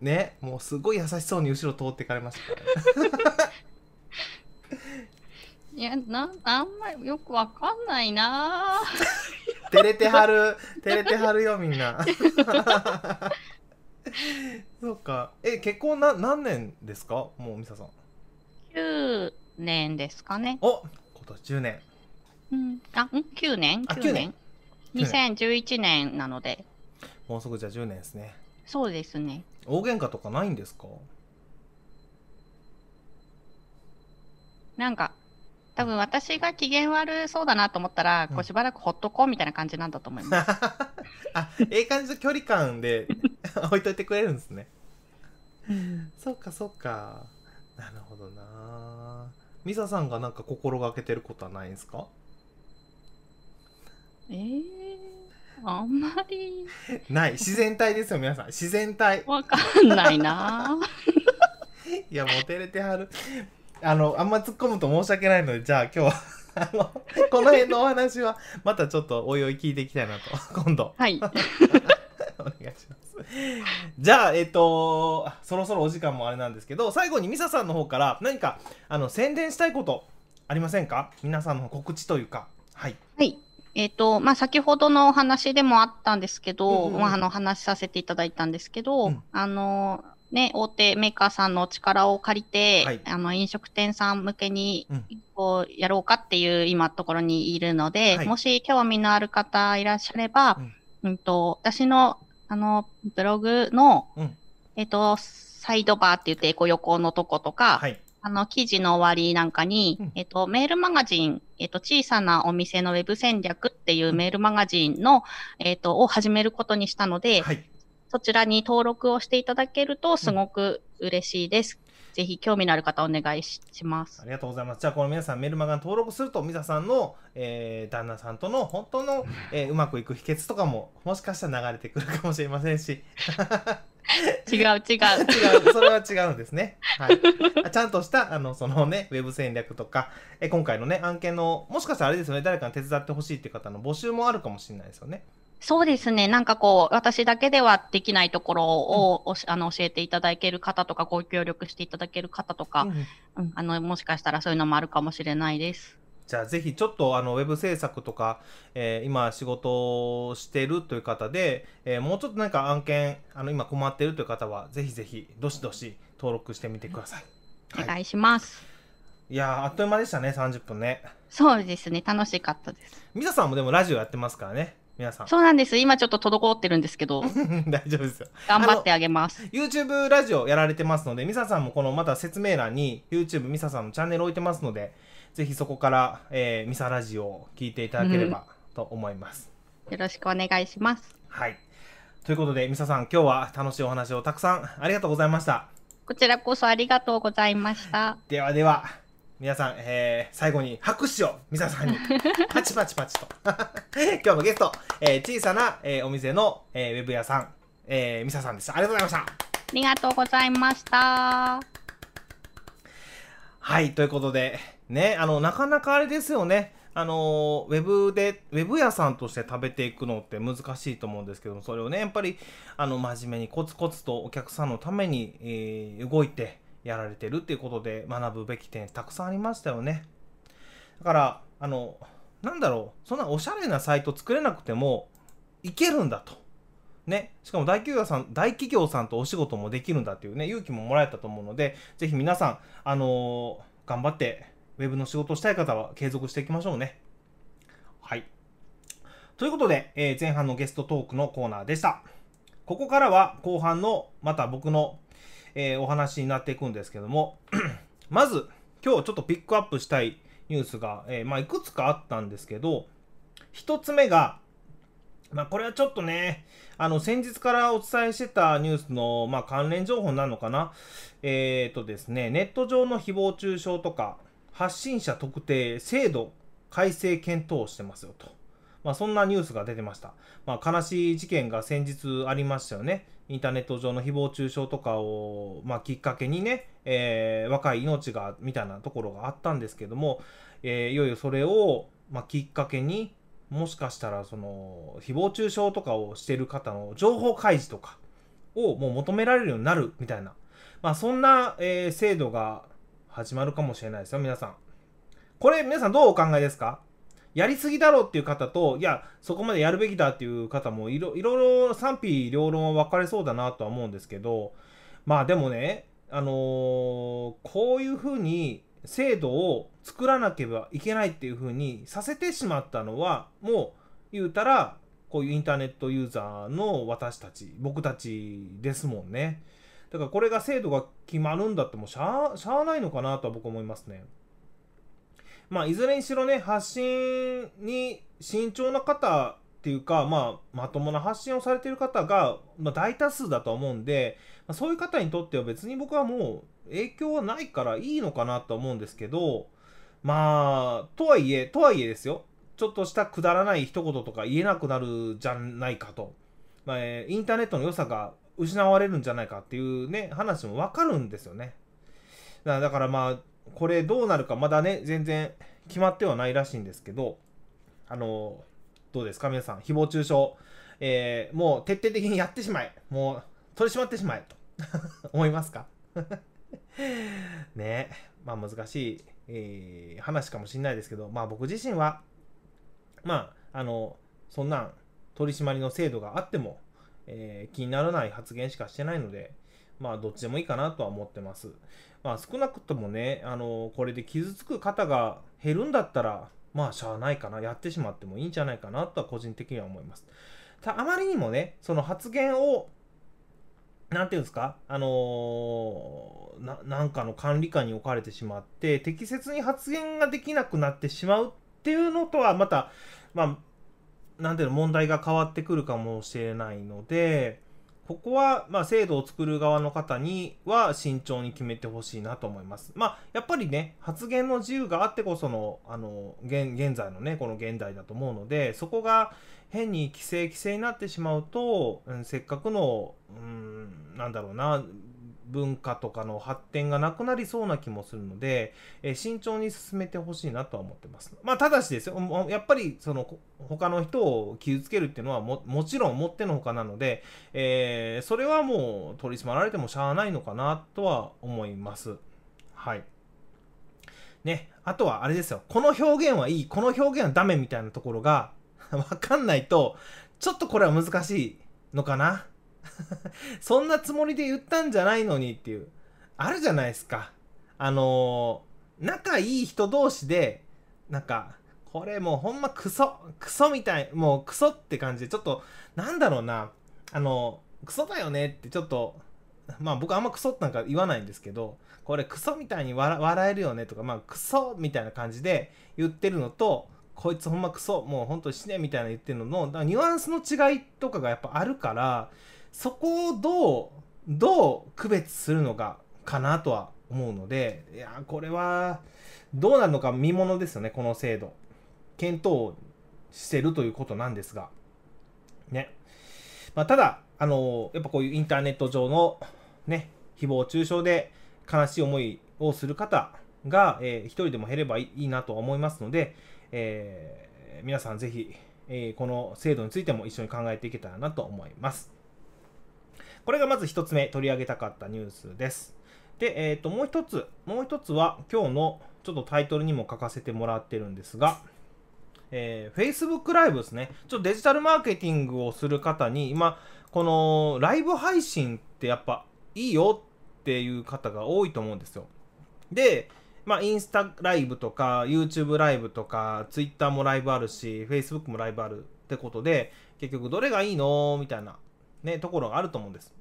S1: ねもうすごい優しそうに後ろ通ってかれました。
S2: いや、な、あんまりよくわかんないな。ぁ
S1: 照れてはる照れてはるよみんな そうかえ結婚な何年ですか？もうミサさん
S2: 9年ですかね。
S1: お今年10年
S2: うん、あ、ん ?9 年？
S1: あ
S2: ?9
S1: 9
S2: 年
S1: 年
S2: ?2011 年なので、
S1: もうすぐじゃあ10年ですね
S2: そうですね。
S1: 大喧嘩とかないんですか？
S2: なんか、多分私が機嫌悪そうだなと思ったら、
S1: うん
S2: こうしばらくほっとこうみたいな感じなんだと思います。
S1: あええ感じの距離感で 置いといてくれるんですね。そうかそうか。なるほどな。ミサさんがなんか心がけてることはないんですか？
S2: えー、あんまり。
S1: ない。自然体ですよ皆さん。自然体。
S2: わかんないな。ぁ
S1: いやもう照れてはる。あのあんま突っ込むと申し訳ないのでじゃあ今日は あのこの辺のお話はまたちょっとおいおい聞いていきたいなと。今度。
S2: はい。
S1: お願いしますじゃあえっ、とそろそろお時間もあれなんですけど最後にミサさんの方から何かあの宣伝したいことありませんか？皆さんの告知というか。はい。
S2: はい。えっ、と、まあ、先ほどのお話でもあったんですけど、
S1: うんうんうん。
S2: まあ、あの、話しさせていただいたんですけど、
S1: うん。
S2: あの、ね、大手メーカーさんの力を借りて、
S1: はい。
S2: あの、飲食店さん向けに
S1: うん、
S2: こう、やろうかっていう今ところにいるので、
S1: はい。
S2: もし興味のある方いらっしゃれば、うん、と、私の、あの、ブログの、
S1: うん。
S2: えっ、と、サイドバーって言って、こう横のとことか、
S1: はい。
S2: あの、記事の終わりなんかに、
S1: うん。
S2: えっと、メールマガジン、えっと、小さなお店のウェブ戦略っていうメールマガジンの、えっと、を始めることにしたので、
S1: はい。
S2: そちらに登録をしていただけるとすごく嬉しいです。ぜひ興味のある方お願いしします
S1: あ。りがとうございます。じゃあ、この皆さん、メルマガに登録すると、ミサさんの、えー旦那さんとの本当の、えーうまくいく秘訣とかも、もしかしたら流れてくるかもしれませんし、
S2: 違う違う。
S1: 違う、それは違うんですね。はい。あちゃんとした、あの、そのね、ウェブ戦略とか、え今回のね、案件の、もしかしたらあれですよね、誰かに手伝ってほしいっていう方の募集もあるかもしれないですよね。
S2: そうですね。なんかこう、私だけではできないところを、おしあの教えていただける方とか、ご協力していただける方とか、
S1: うん
S2: うん、あの、もしかしたらそういうのもあるかもしれないです。
S1: じゃあぜひちょっとあのウェブ制作とか、えー今仕事をしてるという方で、えーもうちょっとなんか案件あの今困ってるという方はぜひぜひどしどし登録してみてください。はい、
S2: お願いします。
S1: いやーあっという間でしたね30分ね。
S2: そうですね。楽しかったです。
S1: ミサさんもでもラジオやってますからね皆さん。
S2: そうなんです。今ちょっと滞ってるんですけど、
S1: 大丈夫ですよ。
S2: 頑張ってあげます。
S1: YouTube ラジオやられてますので、ミサさんもこのまた説明欄に YouTube ミサさんのチャンネル置いてますので、ぜひそこから、えーミサラジオを聞いていただければと思います。
S2: よろしくお願いします。
S1: はい。ということで、ミサさん、今日は楽しいお話をたくさんありがとうございました。
S2: こちらこそありがとうございました。
S1: ではでは、皆さん、えー最後に拍手をミサさんに、パチパチパチと。今日のゲスト、えー小さな、えーお店の、えーウェブ屋さん、えーミサさんでした。ありがとうございました。
S2: ありがとうございました。
S1: はい、ということで、ね、あの、なかなかあれですよね。あの、ウェブで、ウェブ屋さんとして食べていくのって難しいと思うんですけども、それをね、やっぱり、あの、真面目にコツコツとお客さんのために、えー動いてやられてるっていうことで学ぶべき点たくさんありましたよね。だから、あの、なんだろう、そんなおしゃれなサイト作れなくても、いけるんだと。ね、しかも大企業さん、大企業さんとお仕事もできるんだっていうね、勇気ももらえたと思うので、ぜひ皆さん、あのー頑張って、ウェブの仕事をしたい方は継続していきましょうね。はい。ということで、えー前半のゲストトークのコーナーでした。ここからは後半の、また僕の、えーお話になっていくんですけども、まず、今日ちょっとピックアップしたいニュースが、えーまあ、いくつかあったんですけど、一つ目が、まあ、これはちょっとね、あの、先日からお伝えしてたニュースの、まあ、関連情報なのかな。えーとですね、ネット上の誹謗中傷とか、発信者特定制度改正検討をしてますよと。まあ、そんなニュースが出てました。まあ、悲しい事件が先日ありましたよね。インターネット上の誹謗中傷とかを、まあ、きっかけにね、えー、若い命が、みたいなところがあったんですけども、えー、いよいよそれを、まあ、きっかけに、もしかしたら、その、誹謗中傷とかをしてる方の情報開示とかをもう求められるようになるみたいな、まあ、そんな、えー、制度が始まるかもしれないですよ、皆さん。これ、皆さんどうお考えですか？やりすぎだろうっていう方と、いや、そこまでやるべきだっていう方もいろいろ賛否両論は分かれそうだなとは思うんですけど、まあでもね、あのー、こういうふうに制度を作らなければいけないっていうふうにさせてしまったのは、もう言うたら、こういうインターネットユーザーの私たち、僕たちですもんね。だからこれが制度が決まるんだってもうしゃあ、しゃあないのかなとは僕思いますね。まあ、いずれにしろね、発信に慎重な方っていうか、まあ、まともな発信をされている方が、まあ、大多数だと思うんで、まあ、そういう方にとっては別に僕はもう影響はないからいいのかなと思うんですけど、まあ、とはいえ、とはいえですよ。ちょっとしたくだらない一言とか言えなくなるじゃないかと。まあ、インターネットの良さが失われるんじゃないかっていうね、話もわかるんですよね。だからまあ、これどうなるかまだね、全然決まってはないらしいんですけど、あの、どうですか？皆さん、誹謗中傷、えー、もう徹底的にやってしまえ。もう取り締まってしまえと。思いますか？ね。まあ難しい、えー、話かもしれないですけど、まあ僕自身は、まあ、あの、そんなん取り締まりの制度があっても、えー、気にならない発言しかしてないので、まあどっちでもいいかなとは思ってます。まあ少なくともね、あのこれで傷つく方が減るんだったら、まあしゃあないかな、やってしまってもいいんじゃないかなとは個人的には思います。たあまりにもね、その発言を、なんていうんですか、あのー、ななんかの管理下に置かれてしまって、適切に発言ができなくなってしまうっていうのとはまた、まあ、なんていうの、問題が変わってくるかもしれないので、ここは、まあ、制度を作る側の方には慎重に決めてほしいなと思います。まあ、やっぱりね、発言の自由があってこその、あの、現現在のね、この現代だと思うので、そこが変に規制規制になってしまうと、うん、せっかくの、うん、なんだろうな、文化とかの発展がなくなりそうな気もするので、えー、慎重に進めてほしいなとは思ってます。まあ、ただしですよ、やっぱりその他の人を傷つけるっていうのはももちろんもってのほかなので、えー、それはもう取り締まられてもしゃあないのかなとは思います。はい。ね、あとはあれですよ、この表現はいい、この表現はダメみたいなところがわかんないと、ちょっとこれは難しいのかな そんなつもりで言ったんじゃないのにっていう、あるじゃないですか。あのー、仲いい人同士で、なんか、これもうほんまクソ、クソみたい、もうクソって感じで、ちょっと、なんだろうな、あのー、クソだよねってちょっと、まあ僕あんまクソってなんか言わないんですけど、これクソみたいに笑えるよねとか、まあクソみたいな感じで言ってるのと、こいつほんまクソ、もうほんと死ねみたいな言ってるのの、ニュアンスの違いとかがやっぱあるから、そこをどう、どう区別するのかかなとは思うので、いや、これは、どうなるのか見ものですよね、この制度。検討してるということなんですが。ね。まあ、ただ、あの、やっぱこういうインターネット上の、ね、誹謗中傷で悲しい思いをする方が、えー、一人でも減ればいいなと思いますので、えー、皆さんぜひ、えー、この制度についても一緒に考えていけたらなと思います。これがまず1つ目取り上げたかったニュースです。で、えっ、ー、と、もう1つ、もう1つは今日のちょっとタイトルにも書かせてもらってるんですが、えー、Facebook ライブですね。ちょっとデジタルマーケティングをする方に、今、このライブ配信ってやっぱいいよっていう方が多いと思うんですよ。で、まあ、インスタライブとか、YouTube ライブとか、Twitter もライブあるし、Facebook もライブあるってことで、結局どれがいいの？みたいなね、ところがあると思うんです。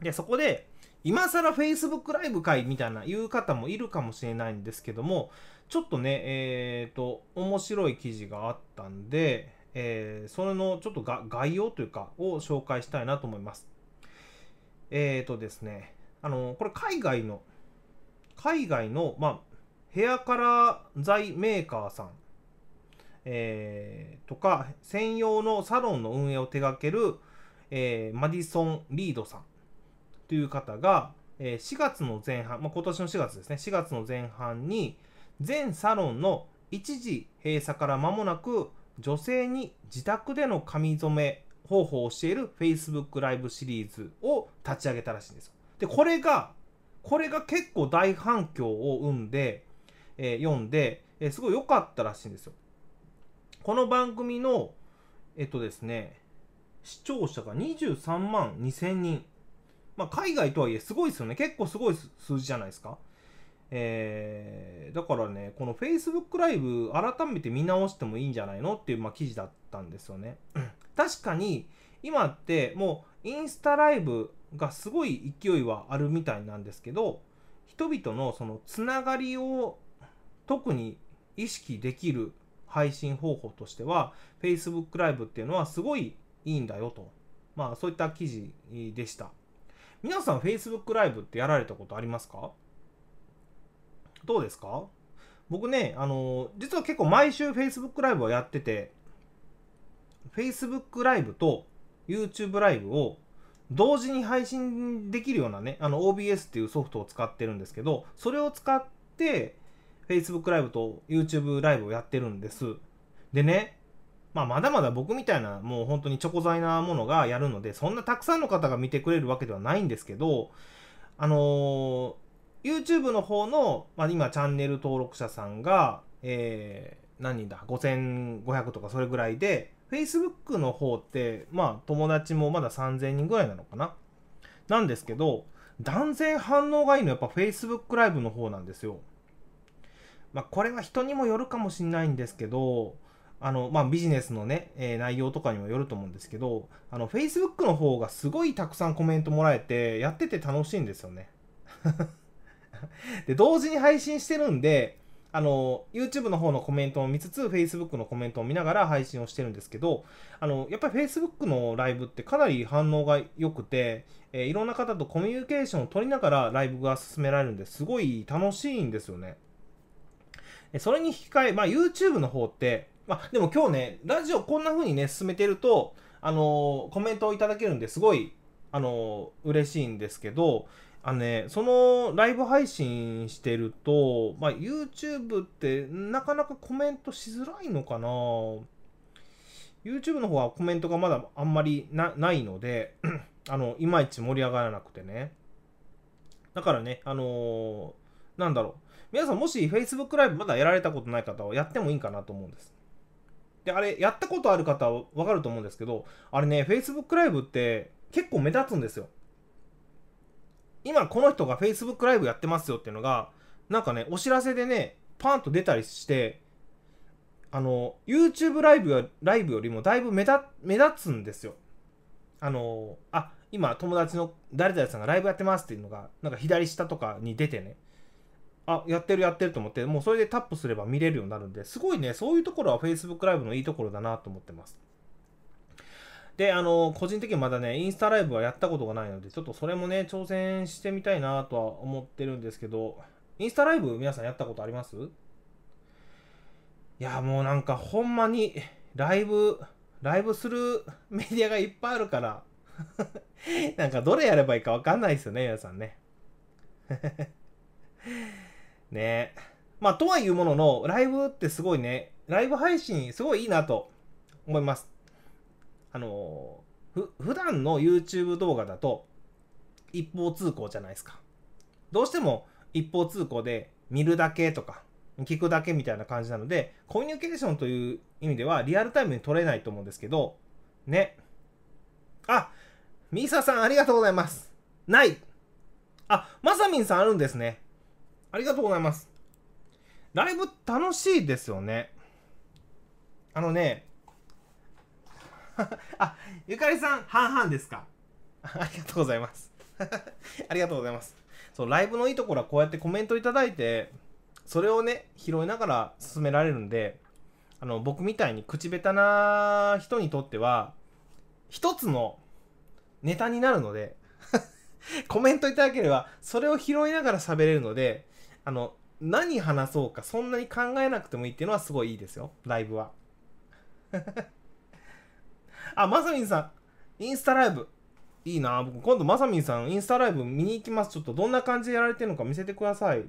S1: で、そこで、今更 Facebook ライブ会みたいな言う方もいるかもしれないんですけども、ちょっとね、えっ、ー、と、面白い記事があったんで、えー、それのちょっとが概要というか、を紹介したいなと思います。えっ、ー、とですね、あの、これ海外の、海外の、まあ、ヘアカラー剤メーカーさんえーとか、専用のサロンの運営を手掛ける、えーマディソン・リードさんという方が、えー4月の前半、まあ、今年の4月ですね、4月の前半に、全サロンの一時閉鎖から間もなく、女性に自宅での髪染め方法を教える Facebook ライブシリーズを立ち上げたらしいんですよ。で、これが、これが結構大反響を生んで、えー読んで、えーすごい良かったらしいんですよ。この番組の、えっとですね、視聴者が23万2000人。まあ、海外とはいえすごいですよね。結構すごい数字じゃないですか。えーだからね、この Facebook ライブ改めて見直してもいいんじゃないのっていう、まあ、記事だったんですよね。確かに今ってもうインスタライブがすごい勢いはあるみたいなんですけど人々のそのつながりを特に意識できる配信方法としては Facebook ライブっていうのはすごいいいんだよと。まあそういった記事でした。皆さん Facebook ライブってやられたことありますか？どうですか？僕ねあの実は結構毎週 Facebook ライブはやってて Facebook ライブと YouTube ライブを同時に配信できるようなね、あの OBS っていうソフトを使ってるんですけど、それを使って Facebook ライブと YouTube ライブをやってるんです。でね、まあまだまだ僕みたいなもう本当にチョコ材なものがやるので、そんなたくさんの方が見てくれるわけではないんですけど、あのー YouTube の方の、まあ、今チャンネル登録者さんが、えー何人だ5500とかそれぐらいで Facebook の方ってまあ友達もまだ3000人ぐらいなのかな？なんですけど断然反応がいいのはやっぱ Facebook ライブの方なんですよ。まあこれは人にもよるかもしれないんですけどあのまあビジネスのね、えー内容とかにもよると思うんですけどあの Facebook の方がすごいたくさんコメントもらえてやってて楽しいんですよね で同時に配信してるんであの YouTube の方のコメントを見つつ Facebook のコメントを見ながら配信をしてるんですけどあのやっぱり Facebook のライブってかなり反応が良くて、えーいろんな方とコミュニケーションを取りながらライブが進められるんですごい楽しいんですよね。それに引き換え、まあ、YouTube の方って、まあ、でも今日ねラジオこんな風にね進めてるとあのコメントをいただけるんですごいあの嬉しいんですけどあのね、そのライブ配信してると、まあ、YouTube ってなかなかコメントしづらいのかな YouTube の方はコメントがまだあんまりなないので、あの、いまいち盛り上がらなくてね。だからね、あのーなんだろう。皆さんもし Facebook ライブまだやられたことない方はやってもいいかなと思うんです。で、あれ、やったことある方はわかると思うんですけど、あれね、Facebook ライブって結構目立つんですよ。今この人が Facebook ライブやってますよっていうのが、なんかね、お知らせでね、パーンと出たりして、あの、YouTube ライブよライブよりもだいぶ目立目立つんですよ。あの、あ、今友達の誰々さんがライブやってますっていうのが、なんか左下とかに出てね、あ、やってるやってると思って、もうそれでタップすれば見れるようになるんで、すごいね、そういうところは Facebook ライブのいいところだなと思ってます。で、あの、個人的にまだね、インスタライブはやったことがないので、ちょっとそれもね、挑戦してみたいなとは思ってるんですけど、インスタライブ皆さんやったことあります？いや、もうなんかほんまに、ライブ、ライブするメディアがいっぱいあるから、なんかどれやればいいかわかんないですよね、皆さんね。ねえまあ、とはいうものの、ライブってすごいね、ライブ配信すごいいいなと思います。あのふ普段の YouTube 動画だと一方通行じゃないですか。どうしても一方通行で見るだけとか聞くだけみたいな感じなのでコミュニケーションという意味ではリアルタイムに取れないと思うんですけどね。あミーサさんありがとうございます。ないあ、まさみんさんあるんですね。ありがとうございます。ライブ楽しいですよね。あのね、あ、ゆかりさん、半々ですか？ありがとうございます。ありがとうございます。そう、ライブのいいところはこうやってコメントいただいて、それをね、拾いながら進められるんで、あの、僕みたいに口下手な人にとっては、一つのネタになるので、コメントいただければ、それを拾いながら喋れるので、あの、何話そうかそんなに考えなくてもいいっていうのはすごいいいですよ、ライブは。あ、まさみんさん、インスタライブ。いいな僕、今度まさみんさん、インスタライブ見に行きます。ちょっとどんな感じでやられてるのか見せてください。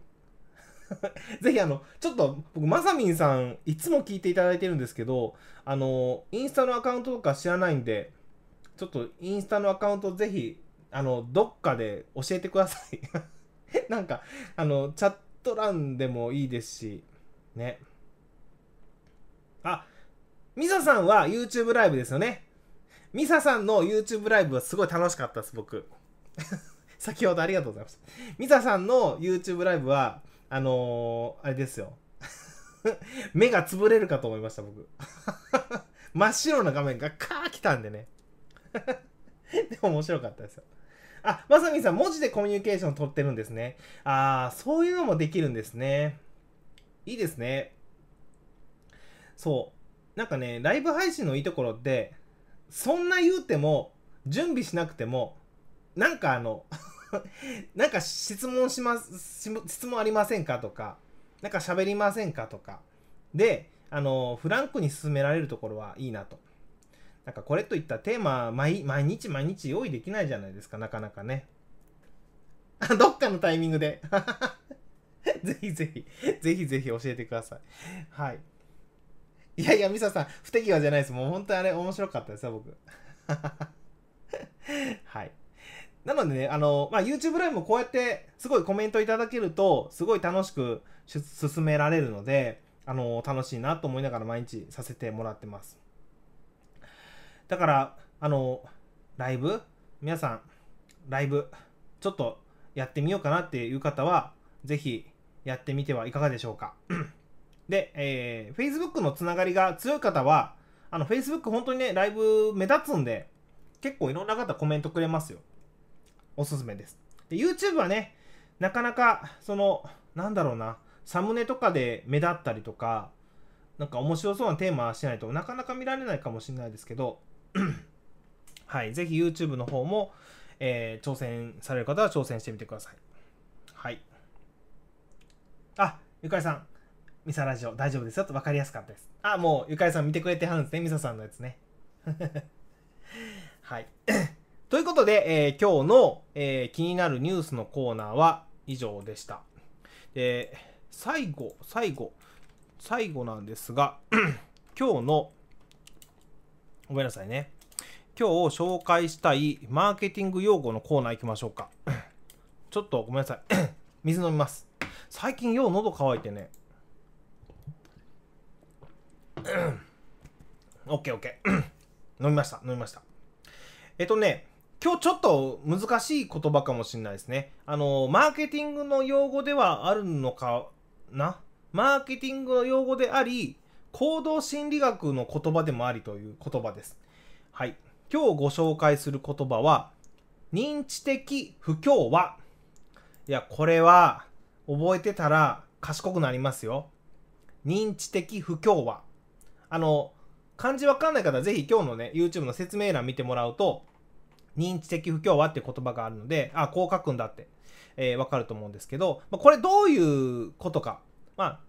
S1: ぜひあの、ちょっと僕、まさみんさん、いつも聞いていただいてるんですけど、あの、インスタのアカウントとか知らないんで、ちょっとインスタのアカウントぜひ、あの、どっかで教えてください。なんか、あの、チャット欄でもいいですし、ね。あ、ミサさんは YouTube ライブですよね。ミサさんの YouTube ライブはすごい楽しかったです、僕。先ほどありがとうございました。ミサさんの YouTube ライブは、あのー、あれですよ。目が潰れるかと思いました、僕。真っ白な画面がカー来たんでね。でも面白かったですよ。あ、まさみさん、文字でコミュニケーション取ってるんですね。ああ、そういうのもできるんですね。いいですね。そう。なんかね、ライブ配信のいいところって、そんな言うても、準備しなくても、なんかあの なんか質問します、質問ありませんかとか、なんか喋りませんかとか。で、あの、フランクに進められるところはいいなと。なんかこれといったテーマ毎、毎日毎日用意できないじゃないですか、なかなかね。どっかのタイミングでぜひ ぜひ、ぜひぜひ教えてください。はい。いやいや、ミサさん、不手際じゃないです。もう本当にあれ面白かったですよ、僕。はい。なのでね、あの、まあ、YouTube ライブもこうやってすごいコメントいただけると、すごい楽しく進められるので、あの、楽しいなと思いながら毎日させてもらってます。だから、あの、ライブ？皆さん、ライブ、ちょっとやってみようかなっていう方は、ぜひやってみてはいかがでしょうか。で、えー、Facebook のつながりが強い方は、あの、Facebook 本当にね、ライブ目立つんで、結構いろんな方コメントくれますよ。おすすめです。で、YouTube はね、なかなか、その、なんだろうな、サムネとかで目立ったりとか、なんか面白そうなテーマしないとなかなか見られないかもしれないですけど、はい、ぜひ YouTube の方も、えー、挑戦される方は挑戦してみてください。はい。あ、ゆかりさん、ミサラジオ大丈夫ですよと分かりやすかったです。あ、もうゆかりさん見てくれてはるんですね、ミサさんのやつね。はい。ということで、えー、今日の、えー、気になるニュースのコーナーは以上でした。で、最後、最後、最後なんですが、今日の、ごめんなさいね。今日紹介したいマーケティング用語のコーナー行きましょうか。ちょっとごめんなさい。水飲みます。最近よう喉乾いてね。オッケーオッケー。飲みました。飲みました。えっとね、今日ちょっと難しい言葉かもしれないですね。あの、マーケティングの用語ではあるのかな？マーケティングの用語であり、行動心理学の言葉でもありという言葉です。はい。今日ご紹介する言葉は、認知的不協和。いや、これは覚えてたら賢くなりますよ。認知的不協和。あの、漢字わかんない方はぜひ今日のね、YouTube の説明欄見てもらうと、認知的不協和って言葉があるので、あ、こう書くんだって、えー、わかると思うんですけど、ま、これどういうことか。まあ、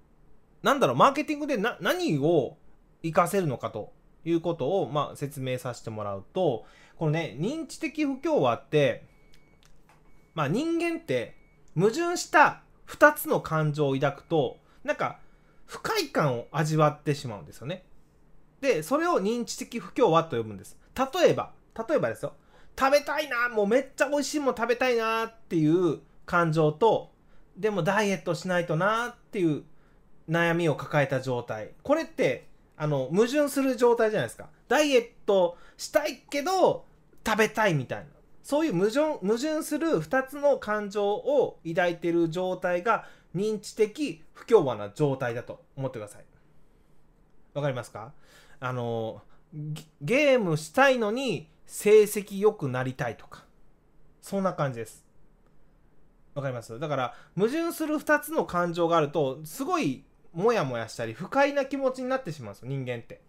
S1: なんだろう、マーケティングでな何を活かせるのかということを、まあ、説明させてもらうと、このね、認知的不協和って、まあ、人間って矛盾した2つの感情を抱くと、なんか、不快感を味わってしまうんですよね。で、それを認知的不協和と呼ぶんです。例えば、例えばですよ。食べたいなもうめっちゃ美味しいもの食べたいなっていう感情とでもダイエットしないとなっていう悩みを抱えた状態。これってあの矛盾する状態じゃないですか。ダイエットしたいけど食べたいみたいな。そういう矛盾矛盾する2つの感情を抱いてる状態が認知的不協和な状態だと思ってください。わかりますか？あのゲームしたいのに成績良くなりたいとか。そんな感じです。わかります？だから矛盾する2つの感情があるとすごいモヤモヤしたり不快な気持ちになってしまうんですよ人間って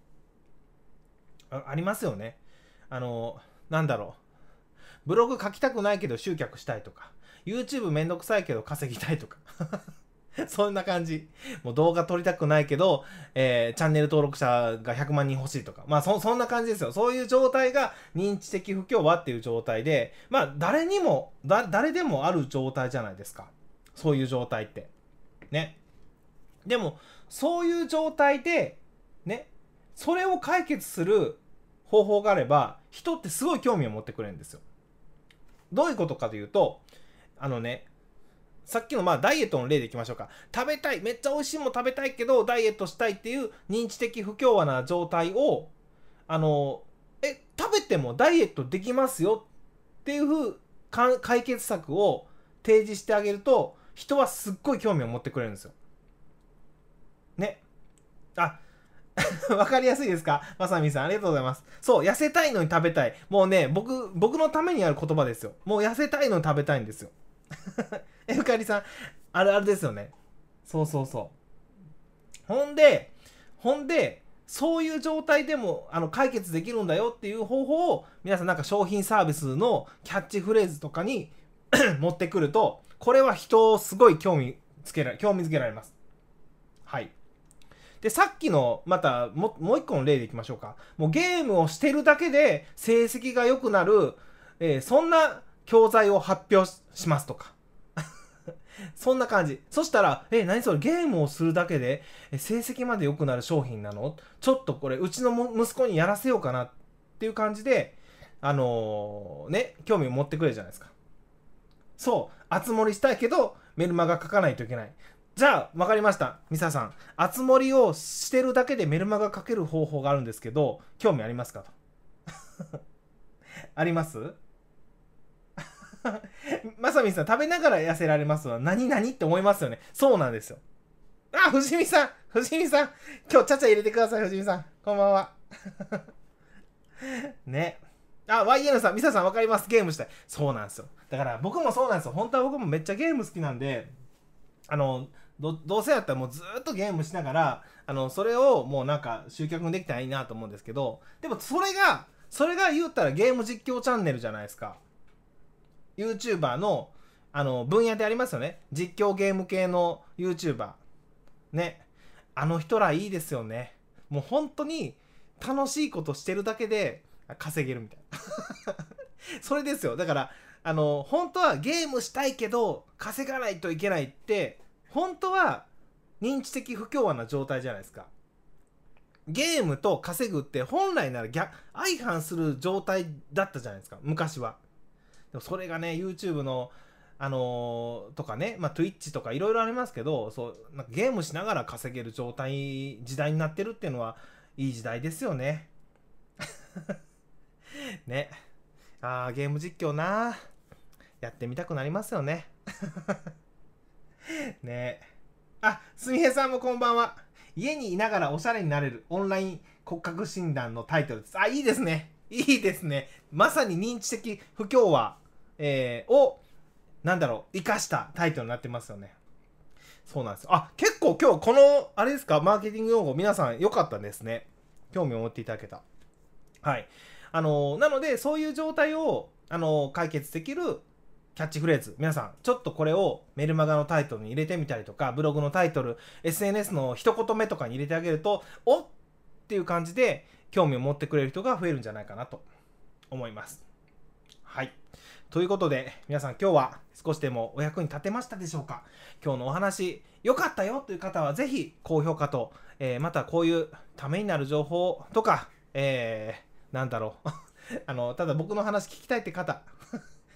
S1: あありますよねあのなんだろうブログ書きたくないけど集客したいとか YouTube めんどくさいけど稼ぎたいとか そんな感じ。もう動画撮りたくないけど、えー、チャンネル登録者が100万人欲しいとか。まあそ、そんな感じですよ。そういう状態が認知的不協和っていう状態で、まあ、誰にも、誰でもある状態じゃないですか。そういう状態って。ね。でも、そういう状態で、ね、それを解決する方法があれば、人ってすごい興味を持ってくれるんですよ。どういうことかというと、あのね、さっきのまあダイエットの例でいきましょうか。食べたい、めっちゃ美味しいもの食べたいけど、ダイエットしたいっていう認知的不協和な状態を、あの、え、食べてもダイエットできますよっていうふう解決策を提示してあげると、人はすっごい興味を持ってくれるんですよ。あ、わかりやすいですか？まさみさん、ありがとうございます。そう、痩せたいのに食べたい。もうね、僕、僕のためにある言葉ですよ。もう痩せたいのに食べたいんですよ。え、ゆかりさん、あるあるですよね。そうそうそう。ほんで、ほんで、そういう状態でもあの解決できるんだよっていう方法を皆さんなんか商品サービスのキャッチフレーズとかに 持ってくると、これは人をすごい興味つけられ、興味づけられます。はい。で、さっきの、またも、もう一個の例でいきましょうか。もうゲームをしてるだけで成績が良くなる、えー、そんな教材を発表しますとか。そんな感じ。そしたら、え、何それゲームをするだけで成績まで良くなる商品なの？ちょっとこれ、うちの息子にやらせようかなっていう感じで、あのー、ね、興味を持ってくれるじゃないですか。そう、熱盛したいけど、メルマガ書かないといけない。じゃあ、わかりました。ミサさん。熱盛をしてるだけでメルマガ書ける方法があるんですけど、興味ありますか？と。あります？まさみさん、食べながら痩せられますわ。何々って思いますよね。そうなんですよ。あ、藤見さん藤見さん今日ちゃちゃ入れてください、藤見さん。こんばんは。ね。あ、YN さん、ミサさんわかります。ゲームしたい。そうなんですよ。だから僕もそうなんですよ。本当は僕もめっちゃゲーム好きなんで、あの、どどうせやったらもうずっとゲームしながら、あの、それをもうなんか集客できたらいいなと思うんですけど、でもそれが、それが言ったらゲーム実況チャンネルじゃないですか。YouTuber の、あの、分野でありますよね。実況ゲーム系の YouTuber。ね。あの人らいいですよね。もう本当に楽しいことしてるだけで稼げるみたいな。それですよ。だから、あの、本当はゲームしたいけど稼がないといけないって、本当は認知的不協和な状態じゃないですか。ゲームと稼ぐって本来なら逆、相反する状態だったじゃないですか、昔は。でもそれがね、YouTube の、あのー、とかね、まあ、Twitch とかいろいろありますけど、そう、なんかゲームしながら稼げる状態、時代になってるっていうのは、いい時代ですよね。ね。あー、ゲーム実況なやってみたくなりますよね。ねあ、すみへさんもこんばんは。家にいながらおしゃれになれるオンライン骨格診断のタイトルです。あ、いいですね。いいですね。まさに認知的不協和、えー、を、なんだろう、生かしたタイトルになってますよね。そうなんですよ。あ、結構今日この、あれですか、マーケティング用語皆さん良かったですね。興味を持っていただけた。はい。あの、なので、そういう状態を、あの、解決できるキャッチフレーズ。皆さん、ちょっとこれをメルマガのタイトルに入れてみたりとか、ブログのタイトル、SNS の一言目とかに入れてあげると、おっていう感じで興味を持ってくれる人が増えるんじゃないかなと思います。はい。ということで、皆さん今日は少しでもお役に立てましたでしょうか？今日のお話、良かったよという方はぜひ高評価と、えー、またこういうためになる情報とか、えー、なんだろう。あの、ただ僕の話聞きたいって方、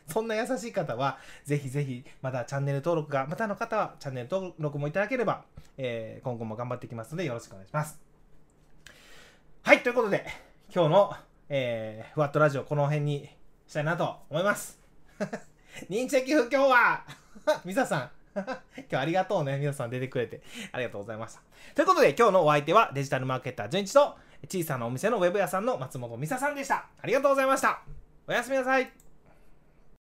S1: そんな優しい方は、ぜひぜひ、またチャンネル登録が、またの方はチャンネル登録もいただければ、えー、今後も頑張っていきますので、よろしくお願いします。はい、ということで、今日の、えー、ふわっとラジオ、この辺にしたいなと思います。認知的不協和 ミサさん 今日ありがとうね。皆さん出てくれて。ありがとうございました。ということで、今日のお相手はデジタルマーケッター純一と、小さなお店のウェブ屋さんの松本美沙さんでした。ありがとうございました。おやすみなさい。